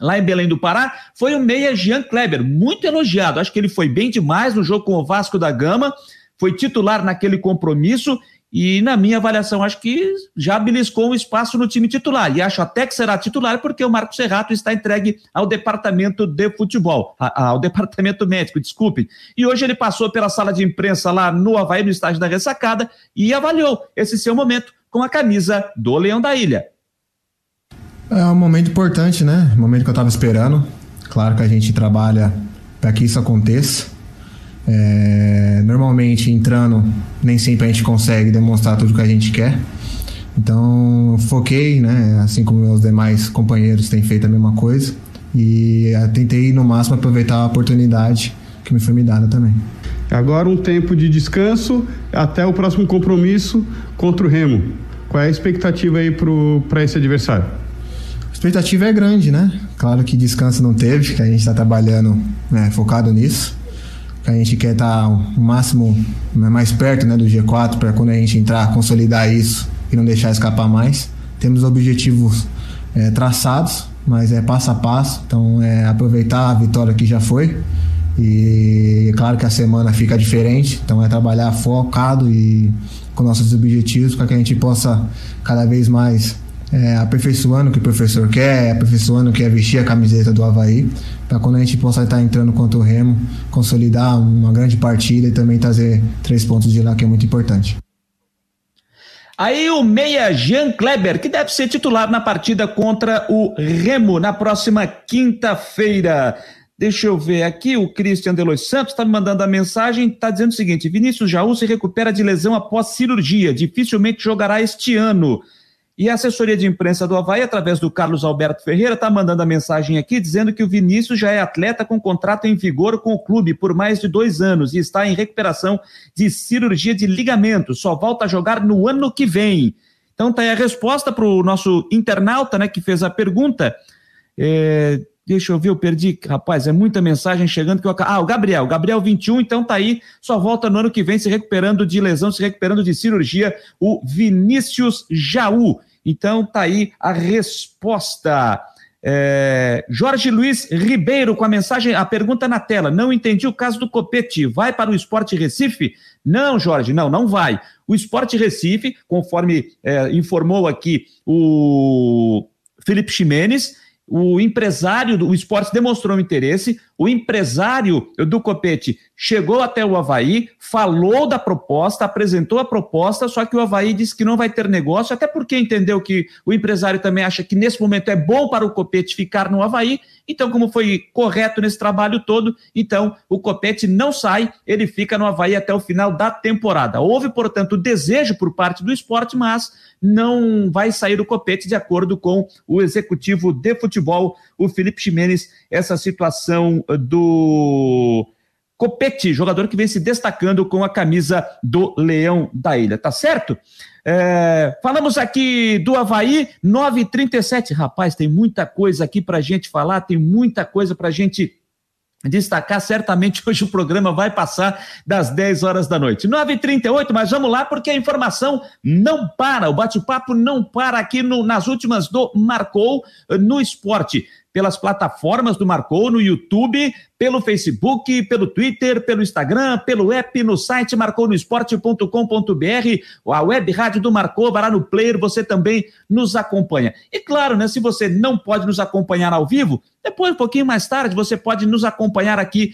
lá em Belém do Pará, foi o meia Jean Kleber, muito elogiado. Acho que ele foi bem demais no jogo com o Vasco da Gama, foi titular naquele compromisso e, na minha avaliação, acho que já beliscou um espaço no time titular. E acho até que será titular, porque o Marcos Serrato está entregue ao departamento de futebol, ao departamento médico, desculpe. E hoje ele passou pela sala de imprensa lá no Havaí, no estádio da ressacada, e avaliou esse seu momento com a camisa do Leão da Ilha. É um momento importante, né? Um momento que eu estava esperando. Claro que a gente trabalha para que isso aconteça. É, normalmente entrando, nem sempre a gente consegue demonstrar tudo que a gente quer, Então, foquei, né, assim como meus demais companheiros têm feito a mesma coisa, e eh, tentei no máximo aproveitar a oportunidade que me foi me dada também. Agora um tempo de descanso até o próximo compromisso contra o Remo. Qual é a expectativa aí para esse adversário? A expectativa é grande, né? Claro que descanso não teve, que a gente está trabalhando né, focado nisso. A gente quer estar tá o máximo né, mais perto né, do G4 para quando a gente entrar, consolidar isso e não deixar escapar mais. Temos objetivos é, traçados, mas é passo a passo. Então é aproveitar a vitória que já foi e claro que a semana fica diferente, então é trabalhar focado e com nossos objetivos para que a gente possa cada vez mais é, aperfeiçoando o que o professor quer, aperfeiçoando o que é vestir a camiseta do Havaí, para quando a gente possa estar entrando contra o Remo, consolidar uma grande partida e também trazer três pontos de lá, que é muito importante. Aí o meia Jean Kleber, que deve ser titular na partida contra o Remo na próxima quinta-feira. Deixa eu ver aqui, o Christian Delois Santos está me mandando a mensagem, está dizendo o seguinte: Vinícius Jaú se recupera de lesão após cirurgia, dificilmente jogará este ano. E a assessoria de imprensa do Havaí, através do Carlos Alberto Ferreira, está mandando a mensagem aqui dizendo que o Vinícius já é atleta com contrato em vigor com o clube por mais de dois anos e está em recuperação de cirurgia de ligamento. Só volta a jogar no ano que vem. Então tá aí a resposta para o nosso internauta, né, que fez a pergunta. É, Deixa eu ver, eu perdi. Rapaz, é muita mensagem chegando que eu. Ah, o Gabriel. Gabriel 21, então tá aí. Só volta no ano que vem se recuperando de lesão, se recuperando de cirurgia. O Vinícius Jaú. Então tá aí a resposta. É, Jorge Luiz Ribeiro com a mensagem, a pergunta na tela. Não entendi o caso do Copete. Vai para o Esporte Recife? Não, Jorge, não, não vai. O Esporte Recife, conforme é, informou aqui o Felipe Ximenes, o empresário do esporte demonstrou interesse, o empresário do Copete chegou até o Havaí, falou da proposta, apresentou a proposta, só que o Havaí disse que não vai ter negócio, até porque entendeu que o empresário também acha que nesse momento é bom para o Copete ficar no Havaí, então, como foi correto nesse trabalho todo, então o Copete não sai, ele fica no Havaí até o final da temporada. Houve, portanto, desejo por parte do esporte, mas não vai sair o Copete de acordo com o executivo de futebol, o Felipe Ximenes, essa situação do Copete, jogador que vem se destacando com a camisa do Leão da Ilha, tá certo? É, falamos aqui do Havaí, 9h37. Rapaz, tem muita coisa aqui para gente falar, tem muita coisa para gente destacar. Certamente hoje o programa vai passar das 10 horas da noite. 9h38, mas vamos lá porque a informação não para, o bate-papo não para aqui no, nas últimas do Marcou no Esporte pelas plataformas do Marcou, no YouTube, pelo Facebook, pelo Twitter, pelo Instagram, pelo app, no site marcounoesporte.com.br, a web rádio do Marcou, vai lá no player, você também nos acompanha. E claro, né, se você não pode nos acompanhar ao vivo, depois, um pouquinho mais tarde, você pode nos acompanhar aqui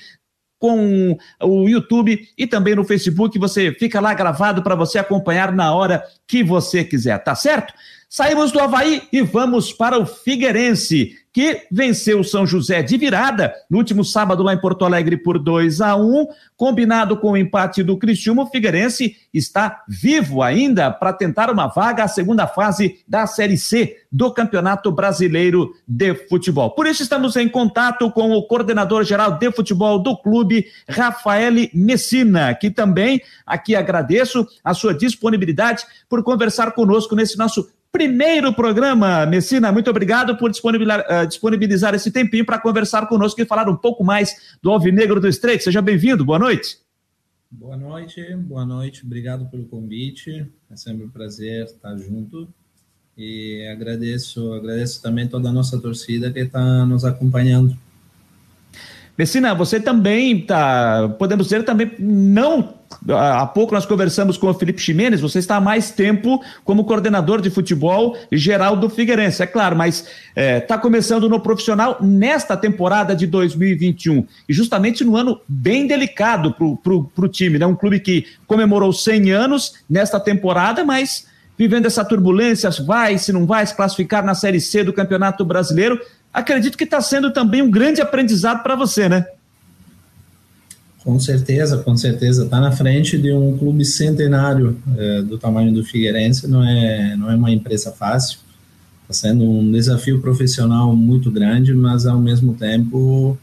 com o YouTube e também no Facebook. Você fica lá gravado para você acompanhar na hora que você quiser, tá certo? Saímos do Havaí e vamos para o Figueirense, que venceu o São José de virada no último sábado lá em Porto Alegre por 2 a 1 combinado com o empate do Criciúma, o Figueirense está vivo ainda para tentar uma vaga à segunda fase da Série C do Campeonato Brasileiro de Futebol. Por isso estamos em contato com o coordenador geral de futebol do clube, Rafael Messina, que também aqui agradeço a sua disponibilidade por conversar conosco nesse nosso primeiro programa. Messina, muito obrigado por disponibilizar, uh, disponibilizar esse tempinho para conversar conosco e falar um pouco mais do Alvinegro do Estreito. Seja bem-vindo, boa noite. Boa noite, boa noite, obrigado pelo convite. É sempre um prazer estar junto. E agradeço, agradeço também toda a nossa torcida que está nos acompanhando. Messina, você também está, podemos dizer também, não há pouco nós conversamos com o Felipe Ximenes, você está há mais tempo como coordenador de futebol geral do Figueirense, é claro, mas está é, tá começando no profissional nesta temporada de 2021 e justamente no ano bem delicado para o time, né? um clube que comemorou 100 anos nesta temporada, mas vivendo essa turbulência, vai, se não vai se classificar na Série C do Campeonato Brasileiro, acredito que está sendo também um grande aprendizado para você, né? Com certeza, com certeza. Está na frente de um clube centenário é, do tamanho do Figueirense, não é, não é uma empresa fácil. Está sendo um desafio profissional muito grande, mas ao mesmo tempo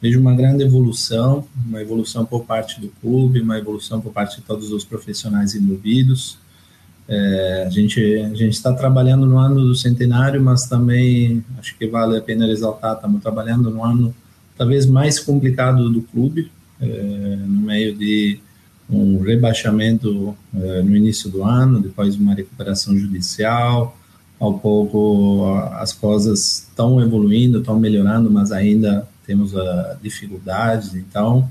vejo uma grande evolução, uma evolução por parte do clube, uma evolução por parte de todos os profissionais envolvidos. É, a gente a gente está trabalhando no ano do centenário, mas também acho que vale a pena exaltar, estamos trabalhando no ano talvez mais complicado do clube, no meio de um rebaixamento é, no início do ano, depois uma recuperação judicial, ao pouco as coisas estão evoluindo, estão melhorando, mas ainda temos uh, dificuldades. Então,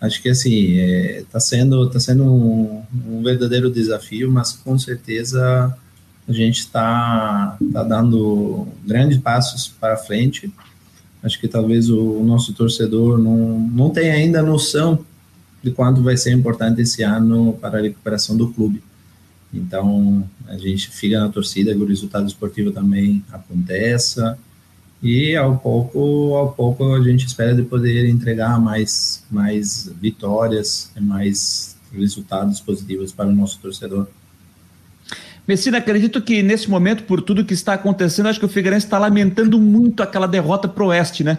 acho que assim está é, sendo tá sendo um, um, verdadeiro desafio, mas com certeza a gente está tá dando grandes passos para frente. Acho que talvez o, nosso torcedor não, não tenha ainda noção de quanto vai ser importante esse ano para a recuperação do clube. Então, a gente fica na torcida que o resultado esportivo também aconteça e ao pouco, ao pouco a gente espera de poder entregar mais, mais vitórias mais resultados positivos para o nosso torcedor. Messina, acredito que nesse momento, por tudo que está acontecendo, acho que o Figueirense está lamentando muito aquela derrota pro Oeste, né?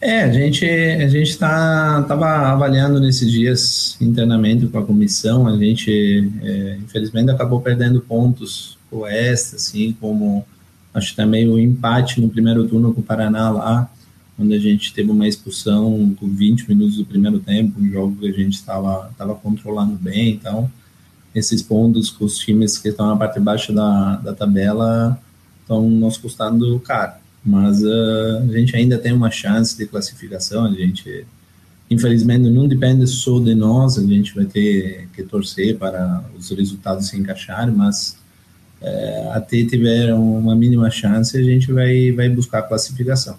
É, a gente a gente está tava avaliando nesses dias internamente com a comissão, a gente é, infelizmente acabou perdendo pontos pro Oeste, assim como acho também o empate no primeiro turno com o Paraná lá, onde a gente teve uma expulsão com 20 minutos do primeiro tempo, um jogo que a gente estava tava controlando bem, então esses pontos com os times que estão na parte de baixo da, da tabela estão nos custando caro mas uh, a gente ainda tem uma chance de classificação. A gente, infelizmente, não depende só de nós, a gente vai ter que torcer para os resultados se encaixarem, mas uh, até tiver uma mínima chance, a gente vai, vai buscar a classificação.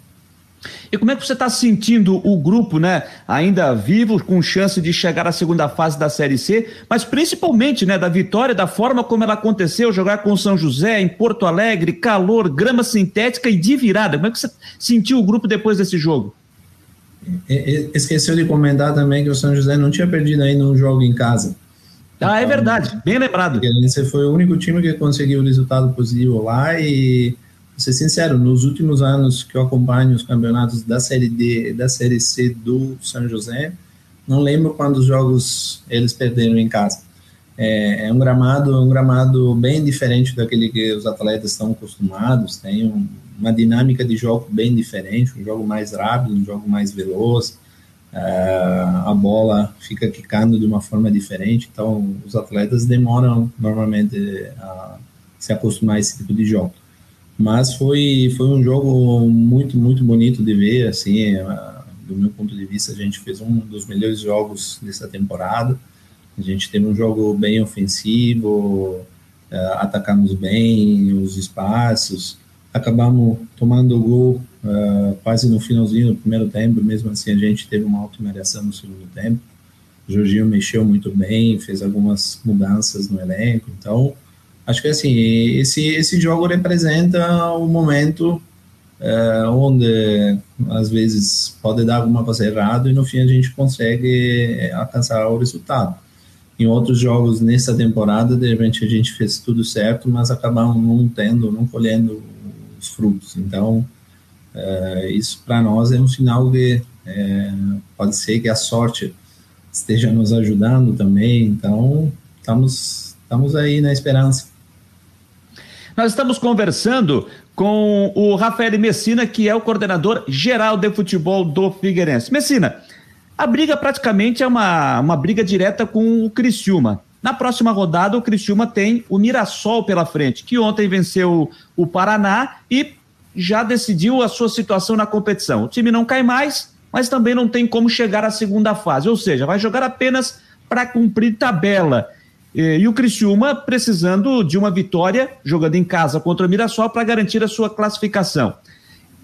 E como é que você está sentindo o grupo, né? Ainda vivo, com chance de chegar à segunda fase da Série C, mas principalmente, né, da vitória, da forma como ela aconteceu, jogar com o São José, em Porto Alegre, calor, grama sintética e de virada. Como é que você sentiu o grupo depois desse jogo? Esqueceu de comentar também que o São José não tinha perdido ainda um jogo em casa. Ah, é verdade, bem lembrado. Esse foi o único time que conseguiu o resultado positivo lá e Vou ser sincero, nos últimos anos que eu acompanho os campeonatos da Série D da Série C do São José, não lembro quando os jogos eles perderam em casa. É, é um gramado, um gramado bem diferente daquele que os atletas estão acostumados. Tem um, uma dinâmica de jogo bem diferente, um jogo mais rápido, um jogo mais veloz. Uh, a bola fica quicando de uma forma diferente, então os atletas demoram normalmente a se acostumar a esse tipo de jogo. Mas foi, foi um jogo muito, muito bonito de ver, assim, do meu ponto de vista, a gente fez um dos melhores jogos dessa temporada. A gente teve um jogo bem ofensivo, uh, atacamos bem os espaços, acabamos tomando o gol uh, quase no finalzinho do primeiro tempo, mesmo assim a gente teve uma automariação no segundo tempo. O Jorginho mexeu muito bem, fez algumas mudanças no elenco, então acho que assim esse esse jogo representa o momento é, onde às vezes pode dar alguma coisa errada e no fim a gente consegue alcançar o resultado. Em outros jogos nessa temporada, de repente a gente fez tudo certo, mas acabamos não tendo, não colhendo os frutos. Então, é, isso para nós é um sinal que é, pode ser que a sorte esteja nos ajudando também. Então, estamos, estamos aí na esperança. Nós estamos conversando com o Rafael Messina, que é o coordenador geral de futebol do Figueirense. Messina, a briga praticamente é uma, uma briga direta com o Criciúma. Na próxima rodada, o Criciúma tem o Mirassol pela frente, que ontem venceu o Paraná e já decidiu a sua situação na competição. O time não cai mais, mas também não tem como chegar à segunda fase, ou seja, vai jogar apenas para cumprir tabela. E o Criciúma precisando de uma vitória, jogando em casa contra o Mirassol, para garantir a sua classificação.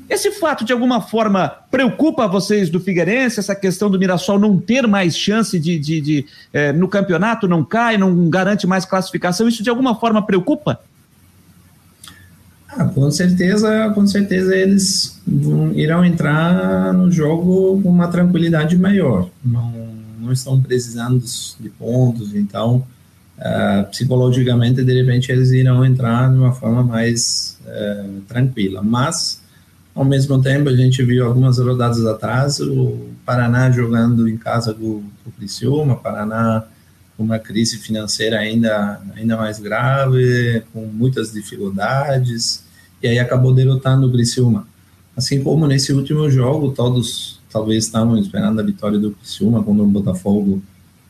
Esse fato, de alguma forma, preocupa vocês do Figueirense, essa questão do Mirassol não ter mais chance de, de, de eh, no campeonato, não cai, não garante mais classificação, isso de alguma forma preocupa? Ah, com certeza, com certeza eles vão, irão entrar no jogo com uma tranquilidade maior. Não, não estão precisando de pontos, então uh, psicologicamente de repente eles irão entrar de uma forma mais uh, tranquila. Mas ao mesmo tempo a gente viu algumas rodadas atrás o Paraná jogando em casa do, do Criciúma, Paraná com uma crise financeira ainda, ainda mais grave, com muitas dificuldades, e aí acabou derrotando o Criciúma. Assim como nesse último jogo, todos talvez estavam esperando a vitória do Criciúma contra o Botafogo,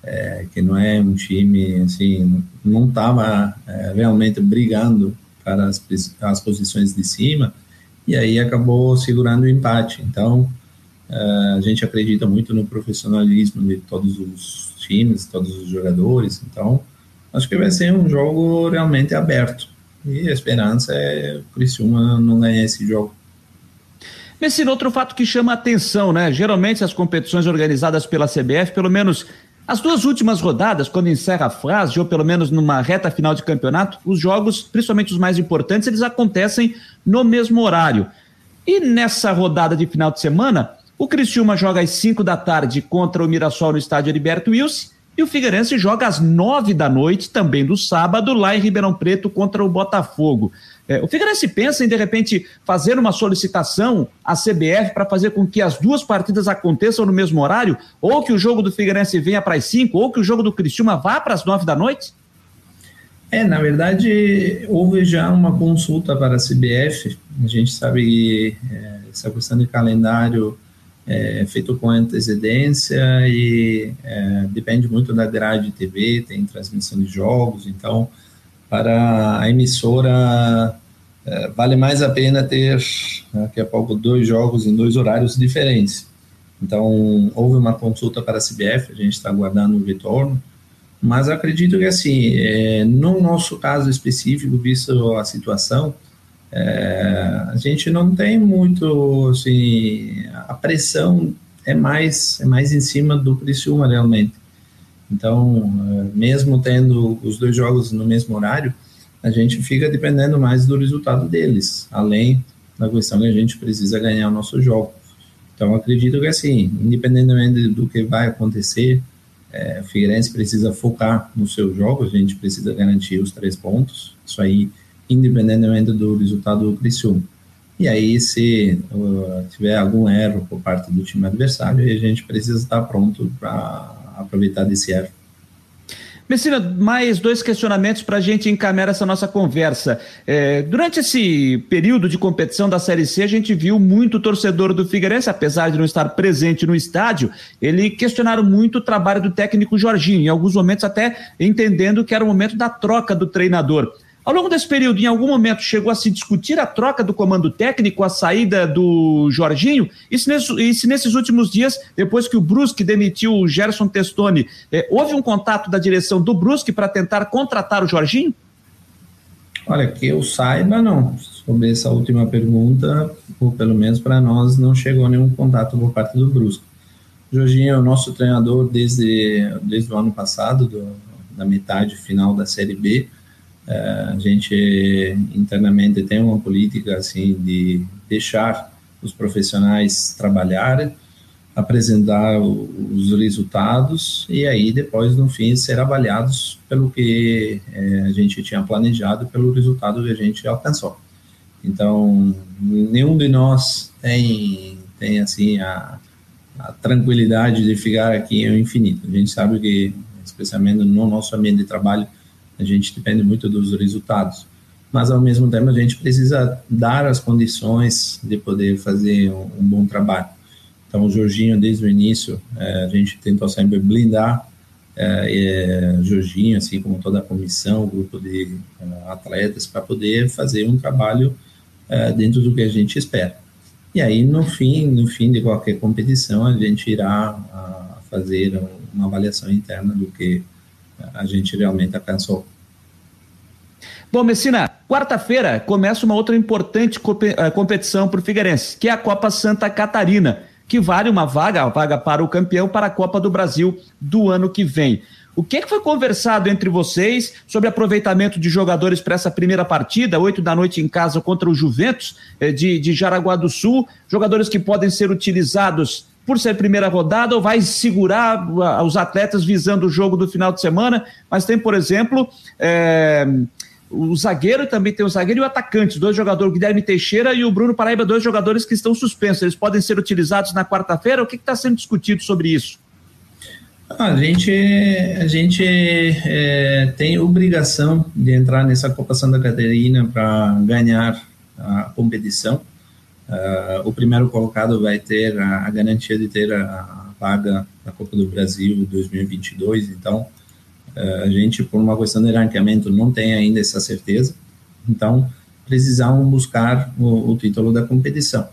é, que não é um time, assim, não estava é, realmente brigando para as, as posições de cima, e aí acabou segurando o empate. Então, é, a gente acredita muito no profissionalismo de todos os times, todos os jogadores. Então, acho que vai ser um jogo realmente aberto. E a esperança é o Criciúma não ganhar esse jogo. Messina, outro fato que chama a atenção, né? Geralmente as competições organizadas pela CBF, pelo menos as duas últimas rodadas, quando encerra a fase, ou pelo menos numa reta final de campeonato, os jogos, principalmente os mais importantes, eles acontecem no mesmo horário. E nessa rodada de final de semana, o Criciúma joga às 5 da tarde contra o Mirassol no estádio Heriberto Wilson e o Figueirense joga às 9 da noite, também do sábado, lá em Ribeirão Preto contra o Botafogo. É, o Figueirense pensa em, de repente, fazer uma solicitação à CBF para fazer com que as duas partidas aconteçam no mesmo horário, ou que o jogo do Figueirense venha para as 5, ou que o jogo do Criciúma vá para as 9 da noite? É, na verdade, houve já uma consulta para a CBF. A gente sabe que é, essa questão de calendário é feito com antecedência e é, depende muito da grade de TV, tem transmissão de jogos, então para a emissora é, vale mais a pena ter daqui a pouco dois jogos em dois horários diferentes. Então houve uma consulta para a CBF, a gente está aguardando o retorno, mas acredito que assim, é, no nosso caso específico, visto a situação, é, a gente não tem muito, assim, a pressão é mais, é mais em cima do Criciúma realmente. Então, é, mesmo tendo os dois jogos no mesmo horário, a gente fica dependendo mais do resultado deles, além da questão que a gente precisa ganhar o nosso jogo. Então, acredito que assim, independentemente do que vai acontecer, é, o Figueirense precisa focar no seu jogo, a gente precisa garantir os três pontos. Isso aí independentemente do resultado do Criciúma. E aí, se uh, tiver algum erro por parte do time adversário, a gente precisa estar pronto para aproveitar desse erro. Messina, mais dois questionamentos para a gente encaminhar essa nossa conversa. É, durante esse período de competição da Série C, a gente viu muito torcedor do Figueirense, apesar de não estar presente no estádio, ele questionaram muito o trabalho do técnico Jorginho, em alguns momentos até entendendo que era o momento da troca do treinador. Ao longo desse período, em algum momento, chegou a se discutir a troca do comando técnico, a saída do Jorginho? E se, nesse, e se nesses últimos dias, depois que o Brusque demitiu o Gerson Testoni, eh, houve um contato da direção do Brusque para tentar contratar o Jorginho? Olha, que eu saiba, não. Sobre essa última pergunta, ou pelo menos para nós, não chegou nenhum contato por parte do Brusque. O Jorginho é o nosso treinador desde, desde o ano passado, do, da metade final da Série B é, a gente internamente tem uma política assim de deixar os profissionais trabalhar, apresentar os resultados e aí depois no fim ser avaliados pelo que é, a gente tinha planejado, pelo resultado que a gente alcançou. Então nenhum de nós tem tem assim a, a tranquilidade de ficar aqui ao infinito. A gente sabe que especialmente no nosso ambiente de trabalho a gente depende muito dos resultados. Mas, ao mesmo tempo, a gente precisa dar as condições de poder fazer um, um bom trabalho. Então, o Jorginho, desde o início, é, a gente tentou sempre blindar é, é, Jorginho, assim como toda a comissão, o grupo de uh, atletas, para poder fazer um trabalho uh, dentro do que a gente espera. E aí, no fim, no fim de qualquer competição, a gente irá uh, fazer uma avaliação interna do que a gente realmente alcançou. Bom, Messina, quarta-feira começa uma outra importante eh, competição para o Figueirense, que é a Copa Santa Catarina, que vale uma vaga, a vaga para o campeão para a Copa do Brasil do ano que vem. O que, é que foi conversado entre vocês sobre aproveitamento de jogadores para essa primeira partida, oito da noite em casa contra o Juventus eh, de, de Jaraguá do Sul? Jogadores que podem ser utilizados por ser primeira rodada ou vai segurar uh, os atletas visando o jogo do final de semana? Mas tem, por exemplo, é, o zagueiro também tem o zagueiro e o atacante, dois jogadores, o Guilherme Teixeira e o Bruno Paraíba, dois jogadores que estão suspensos. Eles podem ser utilizados na quarta-feira? O que está sendo discutido sobre isso? A gente, a gente é, tem obrigação de entrar nessa Copa Santa Catarina para ganhar a competição. Uh, o primeiro colocado vai ter a, a garantia de ter a, a, vaga na Copa do Brasil 2022. Então, a gente, por uma questão de ranqueamento, não tem ainda essa certeza. Então, precisamos buscar o, o título da competição.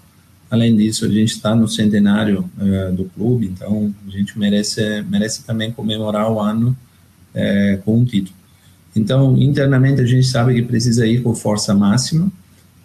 Além disso, a gente está no centenário uh, do clube, então a gente merece, merece também comemorar o ano uh, com um título. Então, internamente, a gente sabe que precisa ir com força máxima.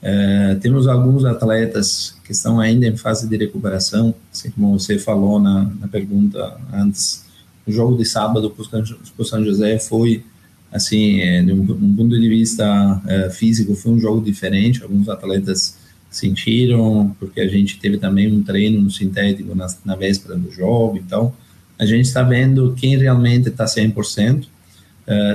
Uh, temos alguns atletas que estão ainda em fase de recuperação, assim como você falou na, na pergunta antes. O jogo de sábado para o São José foi, assim, de um, um ponto de vista físico, foi um jogo diferente. Alguns atletas sentiram, porque a gente teve também um treino no sintético na, na véspera do jogo, então a gente está vendo quem realmente está 100%, uh,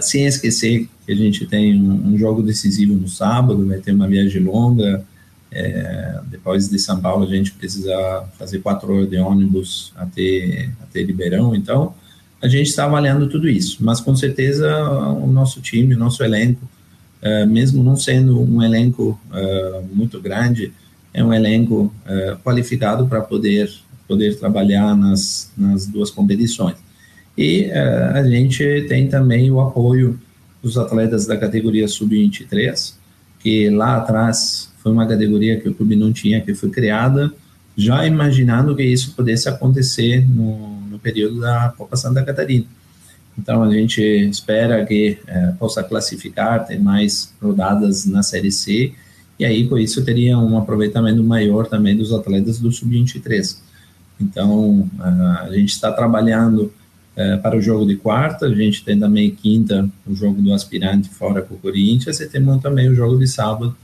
sem esquecer que a gente tem um, um, jogo decisivo no sábado, vai ter uma viagem longa, é, depois de São Paulo a gente precisa fazer quatro horas de ônibus até, até Ribeirão, então a gente está avaliando tudo isso, mas com certeza o nosso time, o nosso elenco, uh, mesmo não sendo um elenco uh, muito grande, é um elenco uh, qualificado para poder poder trabalhar nas, nas duas competições. E a gente tem também o apoio dos atletas da categoria sub-23, que lá atrás foi uma categoria que o clube não tinha, que foi criada já imaginando que isso pudesse acontecer no, no período da Copa Santa Catarina. Então a gente espera que é, possa classificar, ter mais rodadas na Série C, e aí com isso teria um aproveitamento maior também dos atletas do Sub-23. Então a gente está trabalhando é, para o jogo de quarta, a gente tem também quinta o jogo do aspirante fora com o Corinthians, e temos também o jogo de sábado.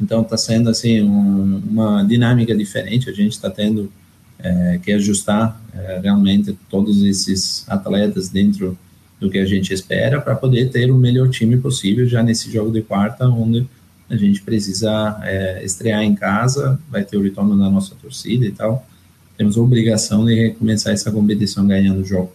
Então está sendo assim um, uma dinâmica diferente, a gente está tendo é, que ajustar é, realmente todos esses atletas dentro do que a gente espera para poder ter o melhor time possível já nesse jogo de quarta, onde a gente precisa é, estrear em casa, vai ter o retorno da nossa torcida e tal. Temos a obrigação de recomeçar essa competição ganhando o jogo.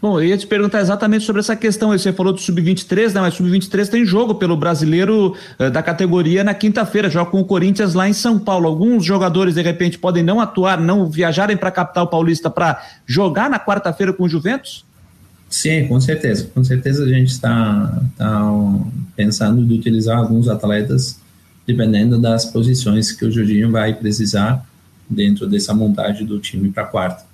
Bom, eu ia te perguntar exatamente sobre essa questão. Você falou do Sub-23, né? Mas Sub-23 tem jogo pelo brasileiro uh, da categoria na quinta-feira, joga com o Corinthians lá em São Paulo. Alguns jogadores, de repente, podem não atuar, não viajarem para a capital paulista para jogar na quarta-feira com o Juventus? Sim, com certeza. Com certeza a gente está tá pensando de utilizar alguns atletas dependendo das posições que o Jorginho vai precisar dentro dessa montagem do time para quarta.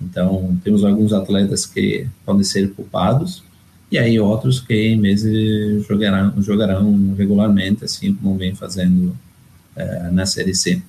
Então, temos alguns atletas que podem ser poupados e aí outros que meses jogarão, jogarão regularmente, assim como vem fazendo é, na Série C.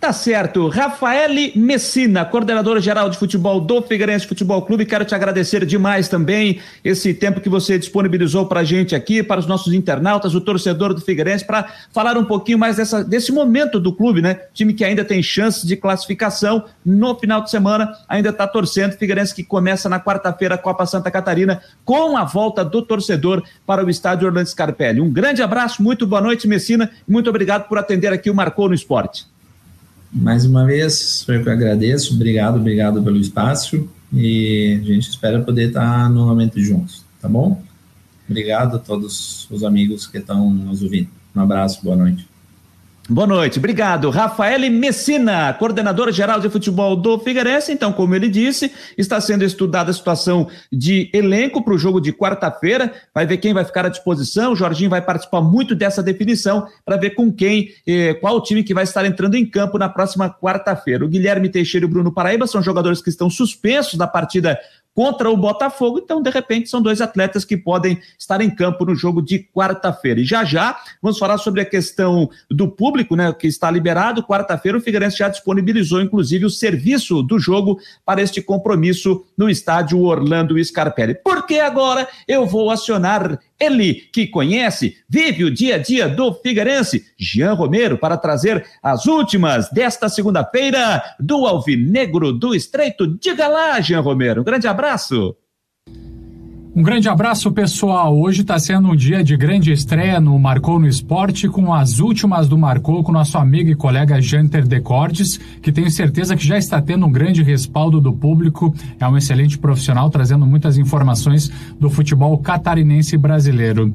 Tá certo. Rafael Messina, coordenador geral de futebol do Figueirense Futebol Clube, quero te agradecer demais também esse tempo que você disponibilizou para a gente aqui, para os nossos internautas, o torcedor do Figueirense, para falar um pouquinho mais dessa, desse momento do clube, né? Time que ainda tem chances de classificação no final de semana, ainda está torcendo. Figueirense que começa na quarta-feira a Copa Santa Catarina com a volta do torcedor para o estádio Orlando Scarpelli. Um grande abraço, muito boa noite, Messina, muito obrigado por atender aqui o Marcou no Esporte. Mais uma vez, eu que agradeço, obrigado, obrigado pelo espaço e a gente espera poder estar novamente juntos, tá bom? Obrigado a todos os amigos que estão nos ouvindo. Um abraço, boa noite. Boa noite, obrigado. Rafael Messina, coordenador geral de futebol do Figueirense. Então, como ele disse, está sendo estudada a situação de elenco para o jogo de quarta-feira. Vai ver quem vai ficar à disposição. O Jorginho vai participar muito dessa definição para ver com quem, eh, qual time que vai estar entrando em campo na próxima quarta-feira. O Guilherme Teixeira e o Bruno Paraíba são jogadores que estão suspensos da partida contra o Botafogo. Então, de repente, são dois atletas que podem estar em campo no jogo de quarta-feira. E já já vamos falar sobre a questão do público, né, que está liberado. Quarta-feira, o Figueirense já disponibilizou, inclusive, o serviço do jogo para este compromisso no estádio Orlando Scarpelli. Porque agora eu vou acionar ele que conhece, vive o dia a dia do Figueirense, Jean Romero, para trazer as últimas desta segunda-feira do Alvinegro do Estreito. Diga lá, Jean Romero. Um grande abraço. Um grande abraço, pessoal. Hoje está sendo um dia de grande estreia no Marcou no Esporte, com as últimas do Marcou com nosso amigo e colega Janter Decordes, que tenho certeza que já está tendo um grande respaldo do público. É um excelente profissional, trazendo muitas informações do futebol catarinense brasileiro.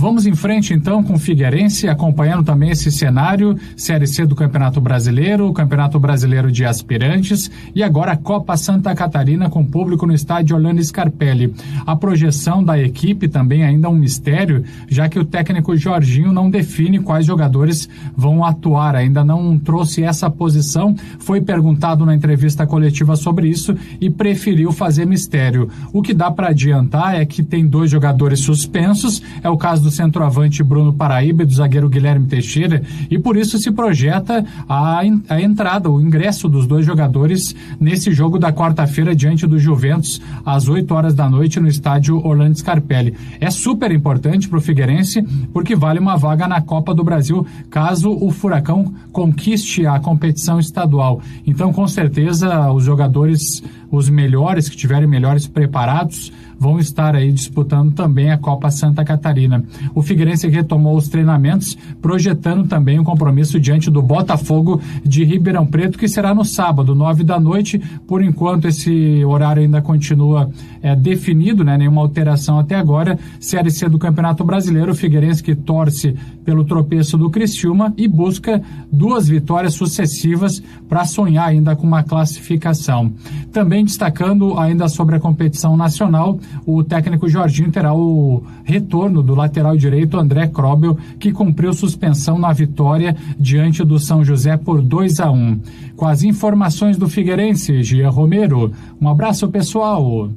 Vamos em frente então com o Figueirense, acompanhando também esse cenário, Série C do Campeonato Brasileiro, Campeonato Brasileiro de Aspirantes e agora a Copa Santa Catarina com público no estádio Orlando Scarpelli. A projeção da equipe também ainda é um mistério, já que o técnico Jorginho não define quais jogadores vão atuar, ainda não trouxe essa posição. Foi perguntado na entrevista coletiva sobre isso e preferiu fazer mistério. O que dá para adiantar é que tem dois jogadores suspensos, é o caso do do centroavante Bruno Paraíba e do zagueiro Guilherme Teixeira, e por isso se projeta a, a entrada, o ingresso dos dois jogadores nesse jogo da quarta-feira diante do Juventus, às 8 horas da noite, no estádio Orlando Scarpelli. É super importante para o Figueirense, porque vale uma vaga na Copa do Brasil, caso o Furacão conquiste a competição estadual. Então, com certeza, os jogadores, os melhores, que estiverem melhores preparados, vão estar aí disputando também a Copa Santa Catarina. O Figueirense retomou os treinamentos, projetando também um compromisso diante do Botafogo de Ribeirão Preto, que será no sábado, nove da noite. Por enquanto, esse horário ainda continua é, definido, né? Nenhuma alteração até agora. Série C do Campeonato Brasileiro, o Figueirense que torce pelo tropeço do Criciúma e busca duas vitórias sucessivas para sonhar ainda com uma classificação. Também destacando ainda sobre a competição nacional, o técnico Jorginho terá o retorno do lateral direito André Krobel, que cumpriu suspensão na vitória diante do São José por 2 a 1. Com as informações do Figueirense, Gia Romero. Um abraço, pessoal.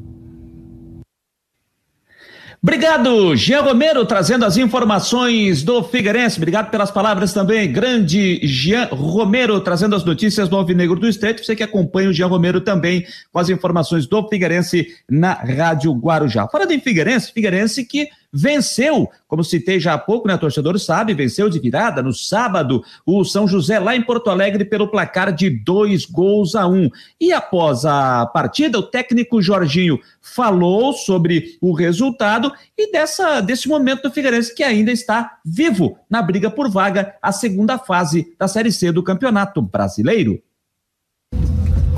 Obrigado, Jean Romero, trazendo as informações do Figueirense. Obrigado pelas palavras também. Grande Jean Romero, trazendo as notícias do Alvinegro do Estreito. Você que acompanha o Jean Romero também com as informações do Figueirense na Rádio Guarujá. Falando em Figueirense, Figueirense que venceu, como citei já há pouco, né, torcedor sabe, venceu de virada no sábado o São José lá em Porto Alegre pelo placar de dois gols a um. E após a partida, o técnico Jorginho falou sobre o resultado e dessa, desse momento do Figueirense que ainda está vivo na briga por vaga, a segunda fase da Série C do Campeonato Brasileiro.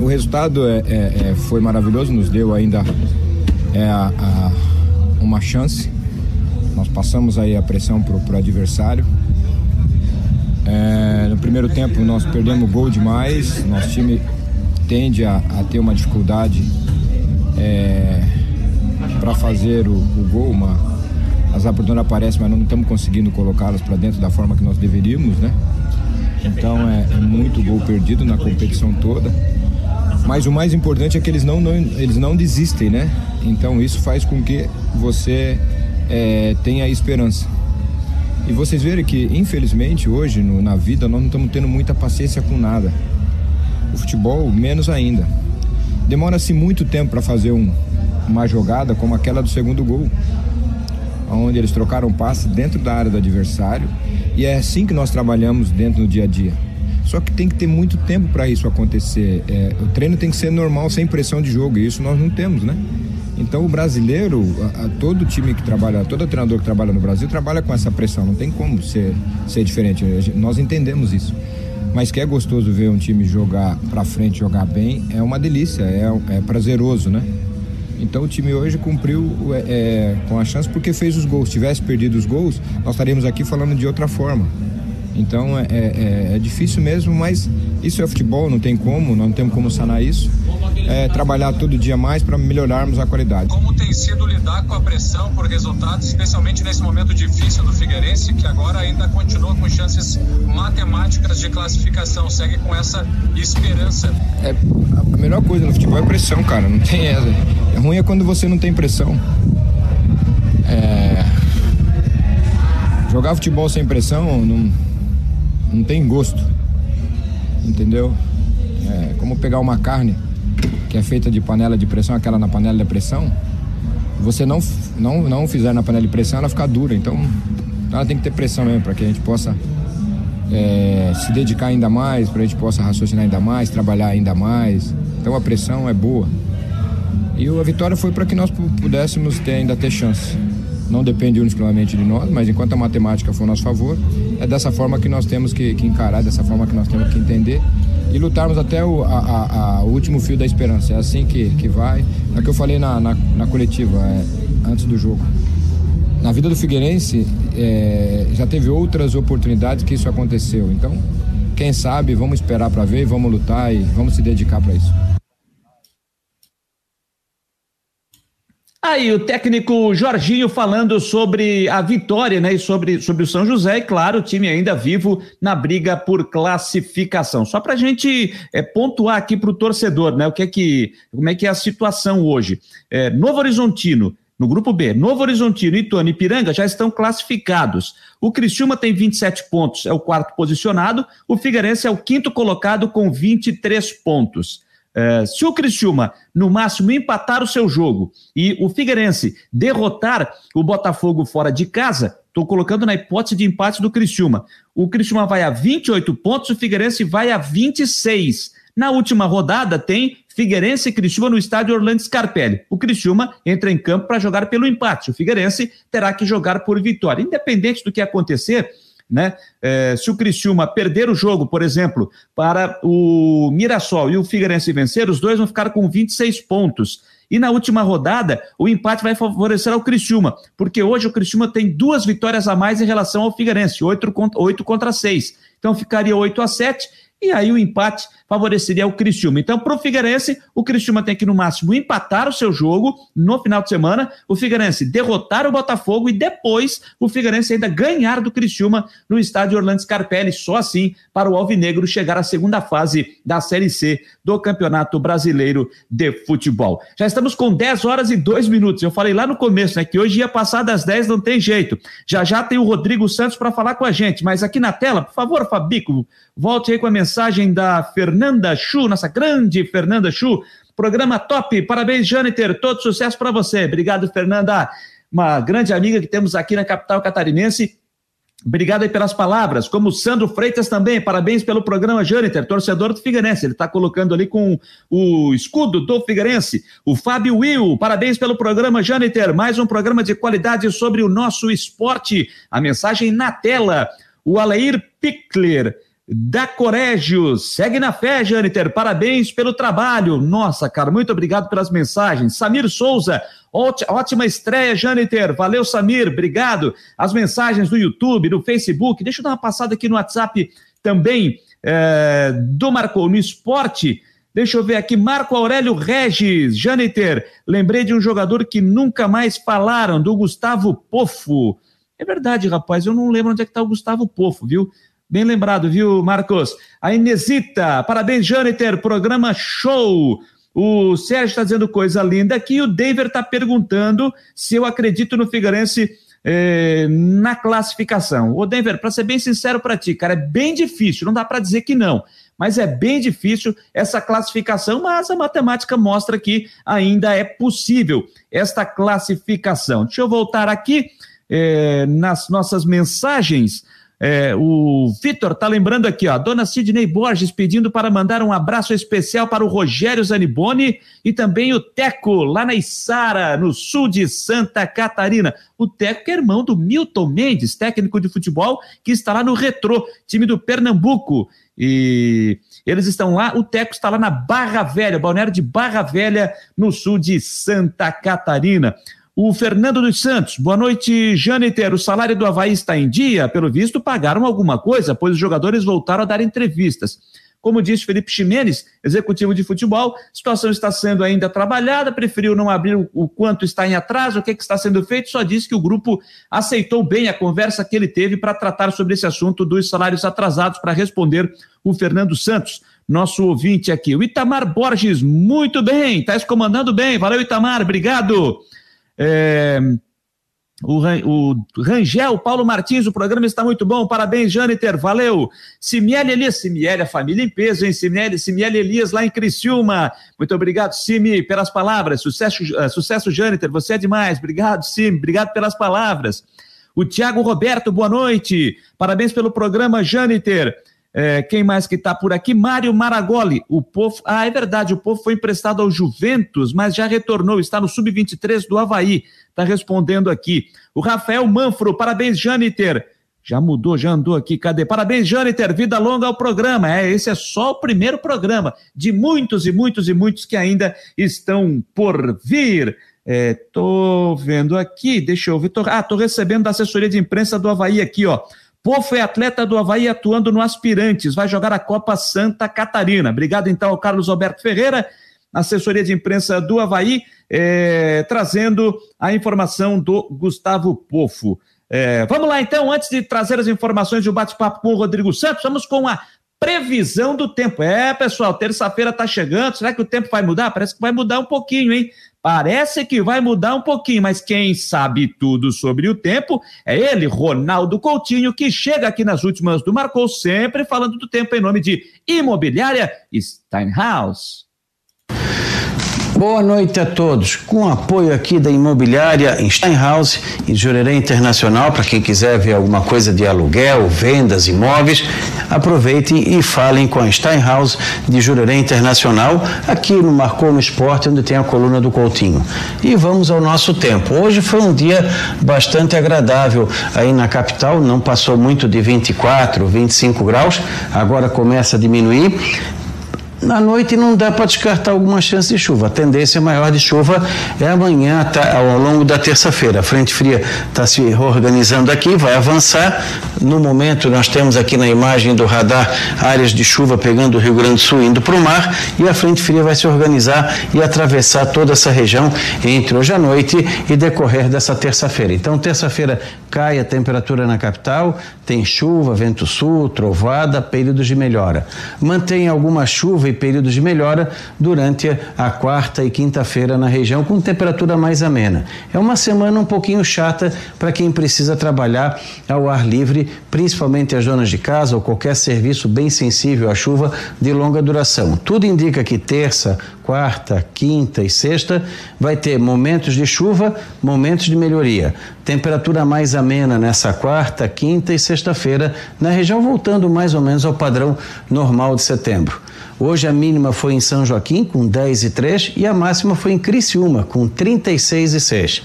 O resultado é, é, é foi maravilhoso, nos deu ainda é, a, a, uma chance nós passamos aí a pressão para o adversário. É, no primeiro tempo nós perdemos gol demais, nosso time tende a, a ter uma dificuldade é, para fazer o, o, gol, uma, as oportunidades aparecem, mas não estamos conseguindo colocá-las para dentro da forma que nós deveríamos, né? Então é, é, muito gol perdido na competição toda. Mas o mais importante é que eles não, não, eles não desistem, né? Então isso faz com que você é, tenha esperança. E vocês verem que, infelizmente, hoje no, na vida nós não estamos tendo muita paciência com nada. O futebol, menos ainda. Demora-se muito tempo para fazer um, uma jogada como aquela do segundo gol, onde eles trocaram passe dentro da área do adversário. E é assim que nós trabalhamos dentro do dia a dia. Só que tem que ter muito tempo para isso acontecer. É, o treino tem que ser normal, sem pressão de jogo, e isso nós não temos, né? Então o brasileiro, a, a, todo time que trabalha, todo treinador que trabalha no Brasil trabalha com essa pressão, não tem como ser, ser diferente. Nós entendemos isso. Mas que é gostoso ver um time jogar para frente, jogar bem, é uma delícia, é, é prazeroso, né? Então o time hoje cumpriu é, é, com a chance porque fez os gols. Se tivesse perdido os gols, nós estaríamos aqui falando de outra forma. Então é, é, é difícil mesmo, mas isso é futebol, não tem como, não temos como sanar isso é, trabalhar todo dia mais para melhorarmos a qualidade. Como tem sido lidar com a pressão por resultados, especialmente nesse momento difícil do Figueirense, que agora ainda continua com chances matemáticas de classificação, segue com essa esperança? É, a melhor coisa no futebol é pressão, cara, não tem essa. É ruim é quando você não tem pressão. É... Jogar futebol sem pressão não, não tem gosto. Entendeu? É como pegar uma carne que é feita de panela de pressão, aquela na panela de pressão. Você não, não, não fizer na panela de pressão, ela fica dura. Então, ela tem que ter pressão mesmo para que a gente possa é, se dedicar ainda mais, para a gente possa raciocinar ainda mais, trabalhar ainda mais. Então a pressão é boa. E a vitória foi para que nós pudéssemos ter, ainda ter chance. Não depende unicamente de nós, mas enquanto a matemática for a nosso favor, é dessa forma que nós temos que, que encarar, dessa forma que nós temos que entender e lutarmos até o, a, a, a, último fio da esperança. É assim que, que vai. É o que eu falei na, na, na coletiva, é, antes do jogo. Na vida do Figueirense, é, já teve outras oportunidades que isso aconteceu. Então, quem sabe, vamos esperar para ver, vamos lutar e vamos se dedicar para isso. Aí o técnico Jorginho falando sobre a vitória, né, e sobre, sobre o São José, e claro, o time ainda vivo na briga por classificação. Só para a gente é, pontuar aqui para o torcedor, né, o que é que, como é que é a situação hoje. É, Novo Horizontino, no grupo B, Novo Horizontino, Ituano e Piranga já estão classificados. O Criciúma tem 27 pontos, é o quarto posicionado. O Figueirense é o quinto colocado com 23 pontos. Uh, se o Criciúma, no máximo, empatar o seu jogo e o Figueirense derrotar o Botafogo fora de casa, estou colocando na hipótese de empate do Criciúma. O Criciúma vai a 28 pontos, o Figueirense vai a 26. Na última rodada tem Figueirense e Criciúma no estádio Orlando Scarpelli. O Criciúma entra em campo para jogar pelo empate. O Figueirense terá que jogar por vitória. Independente do que acontecer, né? É, se o Criciúma perder o jogo, por exemplo, para o Mirassol e o Figueirense vencer, os dois vão ficar com 26 pontos. E na última rodada, o empate vai favorecer ao Criciúma, porque hoje o Criciúma tem duas vitórias a mais em relação ao Figueirense, 8 contra, 8 contra 6. Então ficaria 8 a 7 e aí o empate favoreceria o Criciúma. Então, para o Figueirense, o Criciúma tem que, no máximo, empatar o seu jogo no final de semana, o Figueirense derrotar o Botafogo e depois o Figueirense ainda ganhar do Criciúma no estádio Orlando Scarpelli, só assim para o Alvinegro chegar à segunda fase da Série C do Campeonato Brasileiro de Futebol. Já estamos com 10 horas e 2 minutos. Eu falei lá no começo, né, que hoje ia passar das 10, não tem jeito. Já já tem o Rodrigo Santos para falar com a gente, mas aqui na tela, por favor, Fabico, volte aí com a mensagem da Fernanda Chu, nossa grande Fernanda Chu. Programa top, parabéns, Jâniter, todo sucesso para você. Obrigado, Fernanda, uma grande amiga que temos aqui na capital catarinense Obrigado aí pelas palavras. Como Sandro Freitas também, parabéns pelo programa Jâniter, torcedor do Figueirense. Ele está colocando ali com o escudo do Figueirense. O Fábio Will, parabéns pelo programa Jâniter, mais um programa de qualidade sobre o nosso esporte. A mensagem na tela. O Aleir Pickler, da Corégio. Segue na fé, Jâniter. Parabéns pelo trabalho. Nossa, cara, muito obrigado pelas mensagens. Samir Souza, ótima estreia, Jâniter. Valeu, Samir. Obrigado. As mensagens do YouTube, do Facebook. Deixa eu dar uma passada aqui no WhatsApp também é, do Marcou no Esporte. Deixa eu ver aqui, Marco Aurélio Regis, Jâniter. Lembrei de um jogador que nunca mais falaram, do Gustavo Pofo. É verdade, rapaz, eu não lembro onde é que está o Gustavo Pofo, viu? Bem lembrado, viu, Marcos? A Inesita, parabéns, Jâniter, programa show. O Sérgio está dizendo coisa linda aqui. O David está perguntando se eu acredito no Figueirense eh, na classificação. Ô, Denver, para ser bem sincero para ti, cara, é bem difícil, não dá para dizer que não, mas é bem difícil essa classificação, mas a matemática mostra que ainda é possível esta classificação. Deixa eu voltar aqui eh, nas nossas mensagens. É, o Vitor está lembrando aqui, ó, dona Sidney Borges pedindo para mandar um abraço especial para o Rogério Zaniboni e também o Teco, lá na Içara, no sul de Santa Catarina. O Teco que é irmão do Milton Mendes, técnico de futebol, que está lá no Retrô, time do Pernambuco. E eles estão lá, o Teco está lá na Barra Velha, balneário de Barra Velha, no sul de Santa Catarina. O Fernando dos Santos, boa noite, Jâniter. O salário do Havaí está em dia? Pelo visto, pagaram alguma coisa, pois os jogadores voltaram a dar entrevistas. Como disse Felipe Ximenes, executivo de futebol, a situação está sendo ainda trabalhada, preferiu não abrir o, quanto está em atraso, o que, é que está sendo feito, só disse que o grupo aceitou bem a conversa que ele teve para tratar sobre esse assunto dos salários atrasados, para responder o Fernando Santos. nosso ouvinte aqui. O Itamar Borges, muito bem, está comandando bem. Valeu, Itamar, obrigado. É, o, o Rangel, Paulo Martins, o programa está muito bom. Parabéns, Jâniter. Valeu. Simiele Elias, Simiele, a família em peso, hein? Simiele, Simiele Elias lá em Criciúma. Muito obrigado, Simi, pelas palavras. Sucesso, uh, sucesso Jâniter. Você é demais. Obrigado, Simi. Obrigado pelas palavras. O Tiago Roberto, boa noite. Parabéns pelo programa, Jâniter. É, quem mais que está por aqui? Mário Maragoli. O povo. Ah, é verdade, o povo foi emprestado ao Juventus, mas já retornou, está no Sub-23 do Havaí. Está respondendo aqui. O Rafael Manfro, parabéns, Janiter. Já mudou, já andou aqui, cadê? Parabéns, Janiter, vida longa ao programa. É, esse é só o primeiro programa de muitos e muitos e muitos que ainda estão por vir. É, tô vendo aqui, deixa eu ver. Tô, ah, tô recebendo da assessoria de imprensa do Havaí aqui, ó. Pofo é atleta do Havaí atuando no Aspirantes, vai jogar a Copa Santa Catarina. Obrigado então ao Carlos Alberto Ferreira, assessoria de imprensa do Havaí, é, trazendo a informação do Gustavo Pofo. É, vamos lá então, antes de trazer as informações do bate-papo com o Rodrigo Santos, vamos com a previsão do tempo. É, pessoal, terça-feira está chegando. Será que o tempo vai mudar? Parece que vai mudar um pouquinho, hein? Parece que vai mudar um pouquinho, mas quem sabe tudo sobre o tempo é ele, Ronaldo Coutinho, que chega aqui nas últimas do Marcou, sempre falando do tempo em nome de Imobiliária Steinhaus. Boa noite a todos. Com apoio aqui da imobiliária Steinhaus e Jurerê Internacional, para quem quiser ver alguma coisa de aluguel, vendas, imóveis, aproveitem e falem com a Steinhaus de Jurerê Internacional, aqui no Marcou no Esporte, onde tem a coluna do Coutinho. E vamos ao nosso tempo. Hoje foi um dia bastante agradável aí na capital, não passou muito de 24, 25 graus, agora começa a diminuir. Na noite não dá para descartar alguma chance de chuva. A tendência maior de chuva é amanhã, tá, ao longo da terça-feira. A frente fria está se organizando aqui, vai avançar. No momento, nós temos aqui na imagem do radar áreas de chuva pegando o Rio Grande do Sul indo para o mar e a frente fria vai se organizar e atravessar toda essa região entre hoje à noite e decorrer dessa terça-feira. Então, terça-feira cai a temperatura na capital, tem chuva, vento sul, trovada, períodos de melhora. Mantém alguma chuva e períodos de melhora durante a quarta e quinta-feira na região, com temperatura mais amena. É uma semana um pouquinho chata para quem precisa trabalhar ao ar livre, principalmente as donas de casa ou qualquer serviço bem sensível à chuva de longa duração. Tudo indica que terça, quarta, quinta e sexta vai ter momentos de chuva, momentos de melhoria. Temperatura mais amena nessa quarta, quinta e sexta-feira na região, voltando mais ou menos ao padrão normal de setembro. Hoje a mínima foi em São Joaquim, com 10 e 3, e a máxima foi em Criciúma, com 36 e 6.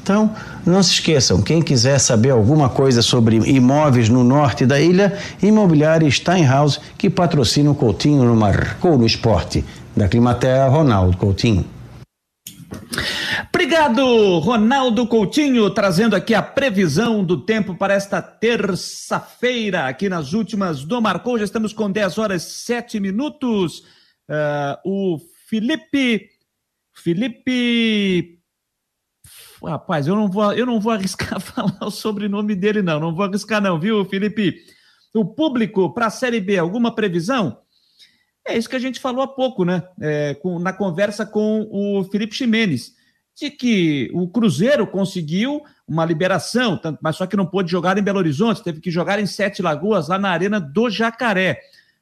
Então, não se esqueçam, quem quiser saber alguma coisa sobre imóveis no norte da ilha, Imobiliária Steinhaus, que patrocina o Coutinho no Marcou no Esporte. Da Climaterra, Ronaldo Coutinho. Obrigado, Ronaldo Coutinho, trazendo aqui a previsão do tempo para esta terça-feira, aqui nas últimas do Marcou. Já estamos com 10 horas e 7 minutos. Uh, o Felipe. Felipe. Rapaz, eu não vou, eu não vou arriscar falar o sobrenome dele, não. Não vou arriscar, não, viu, Felipe? O público para a Série B, alguma previsão? É isso que a gente falou há pouco, né? É, com, na conversa com o Felipe Ximenes de que o Cruzeiro conseguiu uma liberação, mas só que não pôde jogar em Belo Horizonte, teve que jogar em Sete Lagoas, lá na Arena do Jacaré.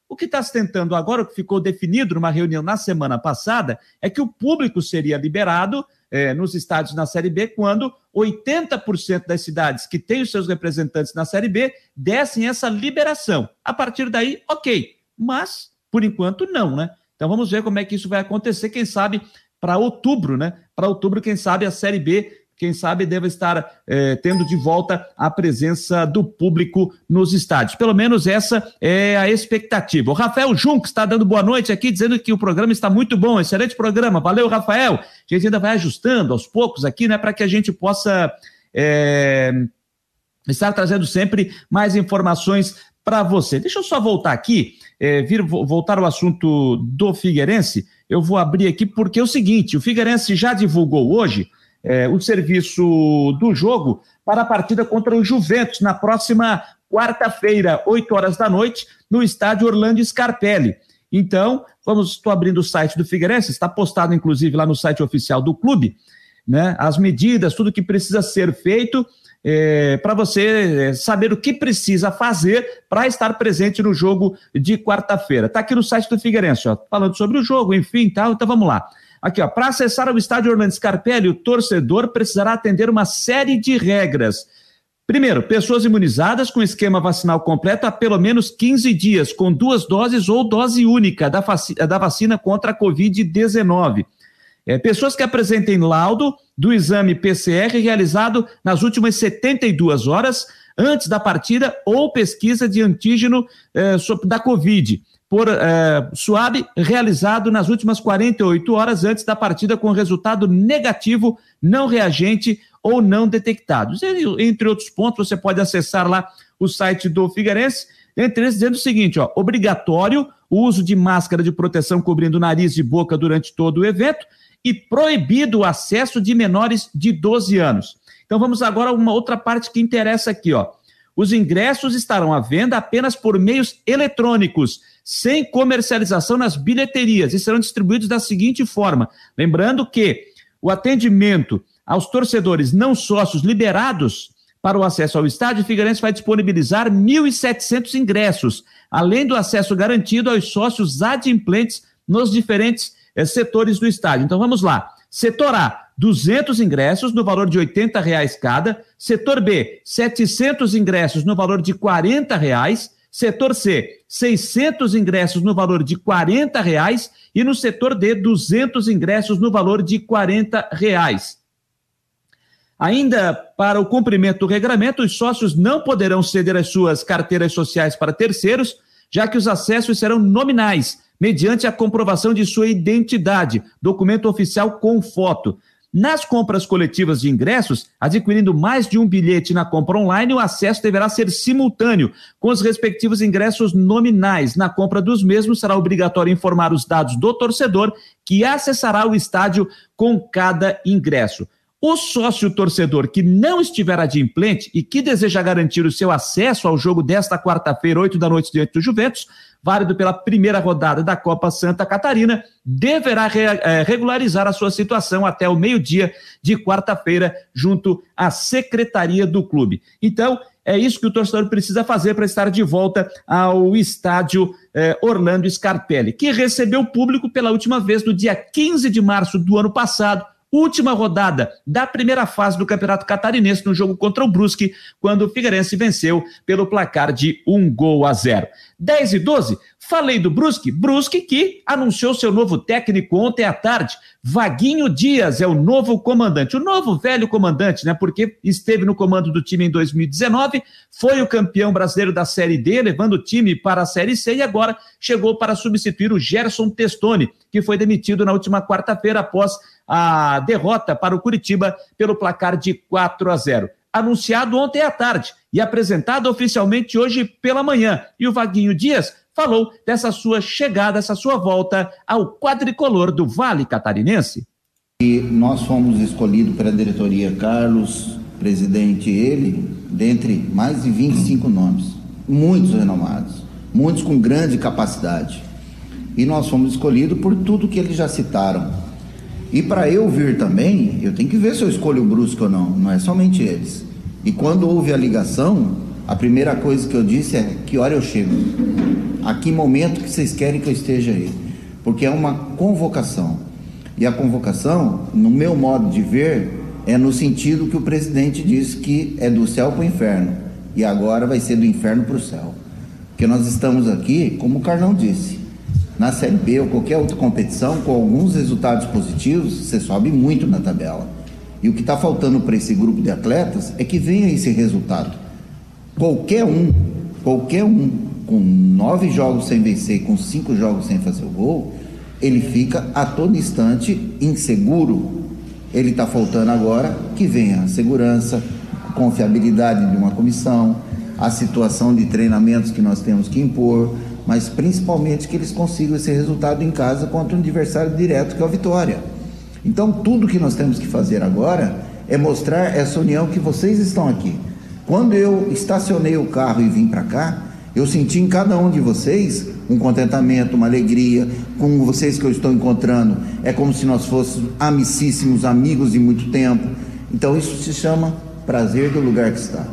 O que está se tentando agora, o que ficou definido numa reunião na semana passada, é que o público seria liberado é, nos estádios na Série B quando 80% das cidades que têm os seus representantes na Série B dessem essa liberação. A partir daí, ok. Mas, por enquanto, não, né? Então vamos ver como é que isso vai acontecer. Quem sabe para outubro, né? Para outubro, quem sabe a Série B, quem sabe deve estar é, tendo de volta a presença do público nos estádios. Pelo menos essa é a expectativa. O Rafael Junco está dando boa noite aqui, dizendo que o programa está muito bom, excelente programa. Valeu, Rafael. A gente ainda vai ajustando aos poucos aqui, né? Para que a gente possa. É, estar trazendo sempre mais informações para você. Deixa eu só voltar aqui, é, vir, voltar ao assunto do Figueirense eu vou abrir aqui porque é o seguinte: o Figueirense já divulgou hoje é, o serviço do jogo para a partida contra o Juventus na próxima quarta-feira, 8 horas da noite, no estádio Orlando Scarpelli. Então, vamos, estou abrindo o site do Figueirense, está postado inclusive lá no site oficial do clube, né? As medidas, tudo que precisa ser feito é, para você é, saber o que precisa fazer para estar presente no jogo de quarta-feira. Está aqui no site do Figueirense, ó, falando sobre o jogo, enfim, tal. Então vamos lá. Aqui, ó, para acessar o estádio Orlando Scarpelli, o torcedor precisará atender uma série de regras. Primeiro, pessoas imunizadas com esquema vacinal completo há pelo menos 15 dias, com duas doses ou dose única da, da vacina contra a Covid-19. É, pessoas que apresentem laudo do exame PCR realizado nas últimas 72 horas antes da partida ou pesquisa de antígeno é, da Covid por é, suave realizado nas últimas 48 horas antes da partida com resultado negativo, não reagente ou não detectados. Entre outros pontos, você pode acessar lá o site do Figueirense, entre eles dizendo o seguinte, ó, obrigatório o uso de máscara de proteção cobrindo nariz e boca durante todo o evento e proibido o acesso de menores de 12 anos. Então vamos agora a uma outra parte que interessa aqui, ó. Os ingressos estarão à venda apenas por meios eletrônicos, sem comercialização nas bilheterias e serão distribuídos da seguinte forma. Lembrando que o atendimento aos torcedores não sócios liberados para o acesso ao estádio, Figueirense vai disponibilizar 1.700 ingressos, além do acesso garantido aos sócios adimplentes nos diferentes eh, setores do estádio. Então vamos lá. Setor A, 200 ingressos no valor de R$ reais cada. Setor B, 700 ingressos no valor de R$ reais. Setor C, 600 ingressos no valor de R$ reais. E no setor D, 200 ingressos no valor de R$ reais. Ainda para o cumprimento do regramento, os sócios não poderão ceder as suas carteiras sociais para terceiros, já que os acessos serão nominais, mediante a comprovação de sua identidade, documento oficial com foto. Nas compras coletivas de ingressos, adquirindo mais de um bilhete na compra online, o acesso deverá ser simultâneo com os respectivos ingressos nominais. Na compra dos mesmos, será obrigatório informar os dados do torcedor que acessará o estádio com cada ingresso. O sócio torcedor que não estiver adimplente e que deseja garantir o seu acesso ao jogo desta quarta-feira, 8 da noite, diante do Juventus, válido pela primeira rodada da Copa Santa Catarina, deverá é, regularizar a sua situação até o meio-dia de quarta-feira, junto à secretaria do clube. Então, é isso que o torcedor precisa fazer para estar de volta ao estádio eh, Orlando Scarpelli, que recebeu público pela última vez no dia 15 de março do ano passado última rodada da primeira fase do Campeonato Catarinense no jogo contra o Brusque, quando o Figueirense venceu pelo placar de um gol a zero. 10 e 12, falei do Brusque, Brusque que anunciou seu novo técnico ontem à tarde, Vaguinho Dias é o novo comandante, o novo velho comandante, né? Porque esteve no comando do time em 2019, foi o campeão brasileiro da Série D, levando o time para a Série C e agora chegou para substituir o Gerson Testoni, que foi demitido na última quarta-feira após a derrota para o Curitiba pelo placar de 4 a 0 anunciado ontem à tarde e apresentado oficialmente hoje pela manhã. E o Vaguinho Dias falou dessa sua chegada, essa sua volta ao quadricolor do Vale Catarinense. E nós fomos escolhidos pela diretoria Carlos, presidente ele, dentre mais de 25 nomes, muitos renomados, muitos com grande capacidade. E nós fomos escolhidos por tudo que eles já citaram. E para eu vir também, eu tenho que ver se eu escolho o Brusque ou não, não é somente eles. E quando houve a ligação, a primeira coisa que eu disse é: que hora eu chego? a que momento que vocês querem que eu esteja aí? Porque é uma convocação. E a convocação, no meu modo de ver, é no sentido que o presidente disse que é do céu para o inferno. E agora vai ser do inferno para o céu. Porque nós estamos aqui, como o Carlão disse, na Série B ou qualquer outra competição, com alguns resultados positivos, você sobe muito na tabela. E o que está faltando para esse grupo de atletas é que venha esse resultado. Qualquer um, qualquer um com nove jogos sem vencer, com cinco jogos sem fazer o gol, ele fica a todo instante inseguro. Ele está faltando agora que venha a segurança, a confiabilidade de uma comissão, a situação de treinamentos que nós temos que impor, mas principalmente que eles consigam esse resultado em casa contra um adversário direto que é o Vitória. Então, tudo que nós temos que fazer agora é mostrar essa união que vocês estão aqui. Quando eu estacionei o carro e vim para cá, Eu senti em cada um de vocês um contentamento, uma alegria, com vocês que eu estou encontrando. É como se nós fôssemos amicíssimos, amigos de muito tempo. Então isso se chama prazer do lugar que está.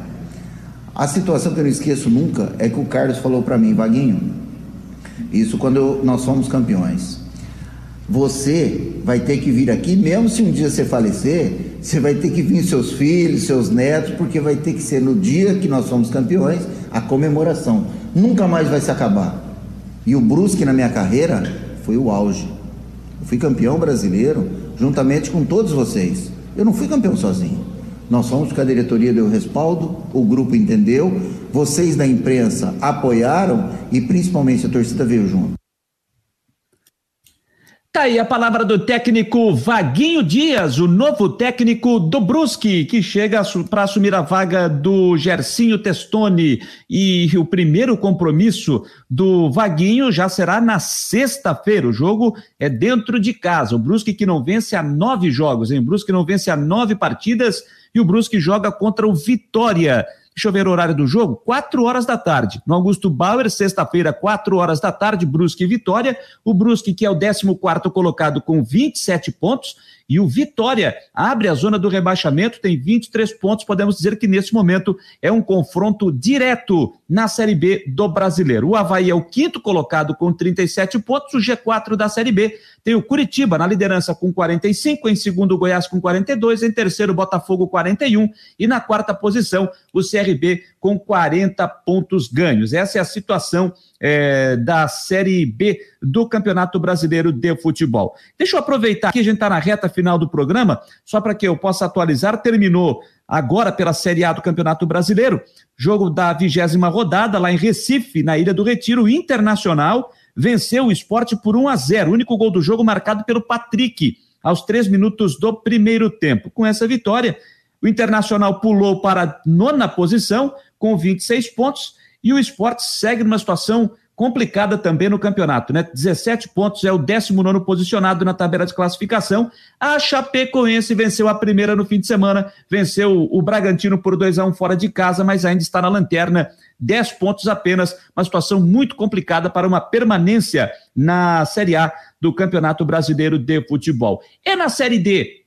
A situação que eu não esqueço nunca é que o Carlos falou para mim, Vaguinho, isso quando nós fomos campeões. Você vai ter que vir aqui, mesmo se um dia você falecer, você vai ter que vir seus filhos, seus netos, porque vai ter que ser no dia que nós fomos campeões a comemoração. Nunca mais vai se acabar. E o Brusque na minha carreira foi o auge. Eu fui campeão brasileiro juntamente com todos vocês. Eu não fui campeão sozinho. Nós fomos que a diretoria deu respaldo, o grupo entendeu, vocês da imprensa apoiaram e principalmente a torcida veio junto. Tá aí a palavra do técnico Vaguinho Dias, o novo técnico do Brusque, que chega para assumir a vaga do Gercinho Testoni. E o primeiro compromisso do Vaguinho já será na sexta-feira. O jogo é dentro de casa. O Brusque que não vence há nove jogos, hein? O Brusque não vence há nove partidas e o Brusque joga contra o Vitória. Deixa eu ver o horário do jogo. Quatro horas da tarde. No Augusto Bauer, sexta-feira, quatro horas da tarde, Brusque e Vitória. O Brusque, que é o 14 colocado com 27 pontos, e o Vitória abre a zona do rebaixamento, tem 23 pontos. Podemos dizer que nesse momento é um confronto direto na Série B do Brasileiro. O Havaí é o quinto colocado com 37 pontos, o G4 da Série B tem o Curitiba na liderança com 45, em segundo o Goiás com 42, em terceiro o Botafogo 41 e na quarta posição o CRB com 40 pontos ganhos. Essa é a situação é, da Série B do Campeonato Brasileiro de Futebol. Deixa eu aproveitar que a gente está na reta final do programa, só para que eu possa atualizar. Terminou agora pela Série A do Campeonato Brasileiro, jogo da vigésima rodada lá em Recife, na Ilha do Retiro, Internacional venceu o esporte por 1 a 0. O único gol do jogo marcado pelo Patrick, aos três minutos do primeiro tempo. Com essa vitória, o Internacional pulou para a nona posição, com 26 pontos, e o esporte segue numa situação complicada também no campeonato, né? 17 pontos, é o 19 posicionado na tabela de classificação. A Chapecoense venceu a primeira no fim de semana, venceu o Bragantino por 2 a 1 fora de casa, mas ainda está na lanterna, 10 pontos apenas, uma situação muito complicada para uma permanência na Série A do Campeonato Brasileiro de Futebol. E na Série D,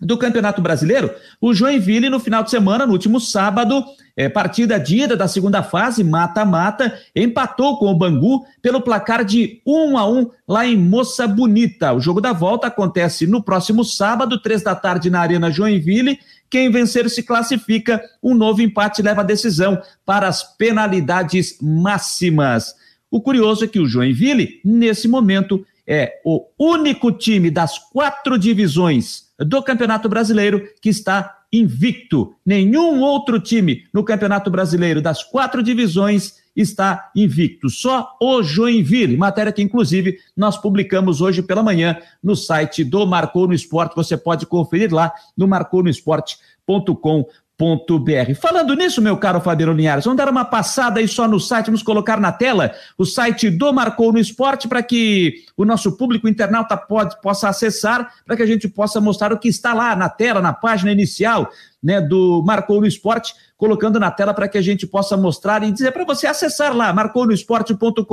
do Campeonato Brasileiro, o Joinville, no final de semana, no último sábado, é, partida de ida da segunda fase, mata-mata, empatou com o Bangu pelo placar de 1 a 1 lá em Moça Bonita. O jogo da volta acontece no próximo sábado, três da tarde, na Arena Joinville. Quem vencer se classifica, um novo empate leva a decisão para as penalidades máximas. O curioso é que o Joinville, nesse momento, é o único time das quatro divisões do Campeonato Brasileiro que está invicto. Nenhum outro time no Campeonato Brasileiro das quatro divisões está invicto. Só o Joinville, matéria que inclusive nós publicamos hoje pela manhã no site do Marcou no Esporte. Você pode conferir lá no marconoesporte.com br Falando nisso, meu caro Fabiano Linhares, vamos dar uma passada aí só no site, vamos colocar na tela o site do Marcou no Esporte para que o nosso público internauta pode, possa acessar, para que a gente possa mostrar o que está lá na tela, na página inicial né, do Marcou no Esporte, colocando na tela para que a gente possa mostrar e dizer para você acessar lá, marconoesporte.com.br,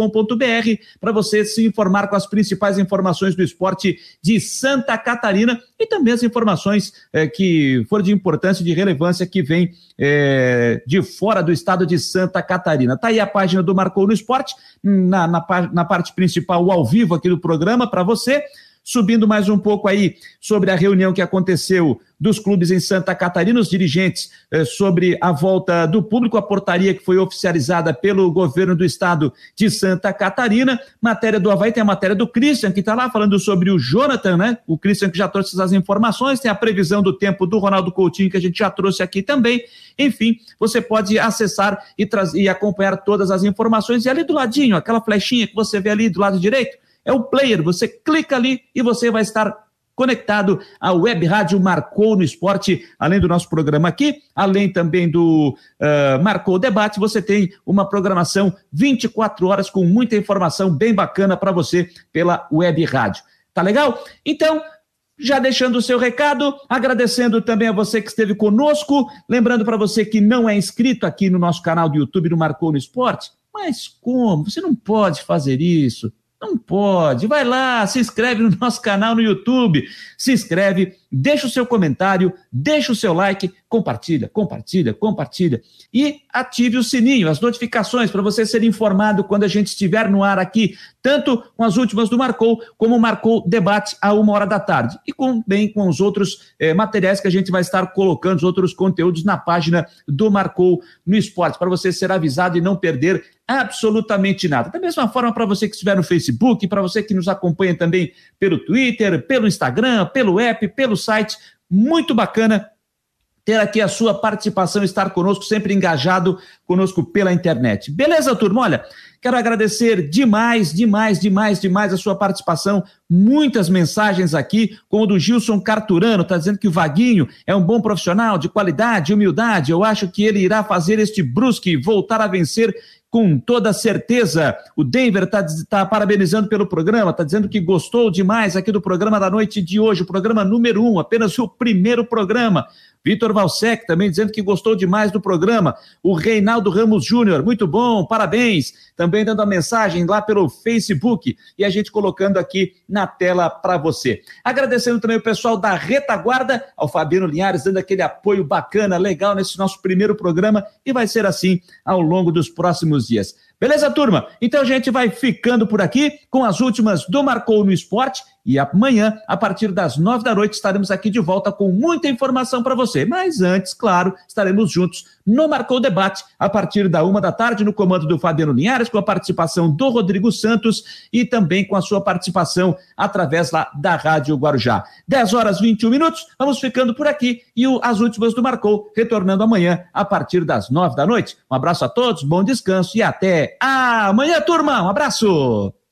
para você se informar com as principais informações do esporte de Santa Catarina e também as informações é, que for de importância e de relevância que vem é, de fora do estado de Santa Catarina. Está aí a página do Marcou no Esporte, na, na, na parte principal, ao vivo aqui do programa para você. Subindo mais um pouco aí sobre a reunião que aconteceu dos clubes em Santa Catarina, os dirigentes eh, sobre a volta do público, a portaria que foi oficializada pelo governo do estado de Santa Catarina. Matéria do Havaí, tem a matéria do Christian, que está lá falando sobre o Jonathan, né? O Christian que já trouxe as informações, tem a previsão do tempo do Ronaldo Coutinho, que a gente já trouxe aqui também. Enfim, você pode acessar e, e acompanhar todas as informações. E ali do ladinho, aquela flechinha que você vê ali do lado direito, é o player. Você clica ali e você vai estar conectado à Web Rádio Marcou no Esporte, além do nosso programa aqui, além também do uh, Marcou Debate, você tem uma programação 24 horas com muita informação bem bacana para você pela Web Rádio. Tá legal? Então, já deixando o seu recado, agradecendo também a você que esteve conosco, lembrando para você que não é inscrito aqui no nosso canal do YouTube do Marcou no Esporte, Mas como? Você não pode fazer isso. Não pode. Vai lá, se inscreve no nosso canal no YouTube. Se inscreve, deixa o seu comentário, deixa o seu like, compartilha, compartilha, compartilha. E ative o sininho, as notificações, para você ser informado quando a gente estiver no ar aqui, tanto com as últimas do Marcou, como Marcou Debate a uma hora da tarde. E também com os outros eh, materiais que a gente vai estar colocando, os outros conteúdos na página do Marcou no Esporte, para você ser avisado e não perder absolutamente nada. Da mesma forma, para você que estiver no Facebook, para você que nos acompanha também pelo Twitter, pelo Instagram, pelo app, pelo site, muito bacana ter aqui a sua participação, estar conosco, sempre engajado conosco pela internet. Beleza, turma? Olha, quero agradecer demais, demais, demais, demais a sua participação. Muitas mensagens aqui, como o do Gilson Carturano, está dizendo que o Vaguinho é um bom profissional, de qualidade, humildade. Eu acho que ele irá fazer este Brusque voltar a vencer com toda certeza. O Denver está tá parabenizando pelo programa, está dizendo que gostou demais aqui do programa da noite de hoje, o programa número um, apenas o primeiro programa. Vitor Valsec também dizendo que gostou demais do programa. O Reinaldo Ramos Júnior, muito bom, parabéns. Também dando a mensagem lá pelo Facebook e a gente colocando aqui na tela para você. Agradecendo também o pessoal da Retaguarda, ao Fabiano Linhares, dando aquele apoio bacana, legal nesse nosso primeiro programa e vai ser assim ao longo dos próximos dias. Beleza, turma? Então a gente vai ficando por aqui com as últimas do Marcou no Esporte e amanhã, a partir das nove da noite, estaremos aqui de volta com muita informação para você. Mas antes, claro, estaremos juntos no Marcou Debate, a partir da uma da tarde, no comando do Fabiano Linhares, com a participação do Rodrigo Santos e também com a sua participação através lá da Rádio Guarujá. 10 horas 21 minutos, vamos ficando por aqui e o, as últimas do Marcou, retornando amanhã, a partir das nove da noite. Um abraço a todos, bom descanso e até amanhã, turma. Um abraço.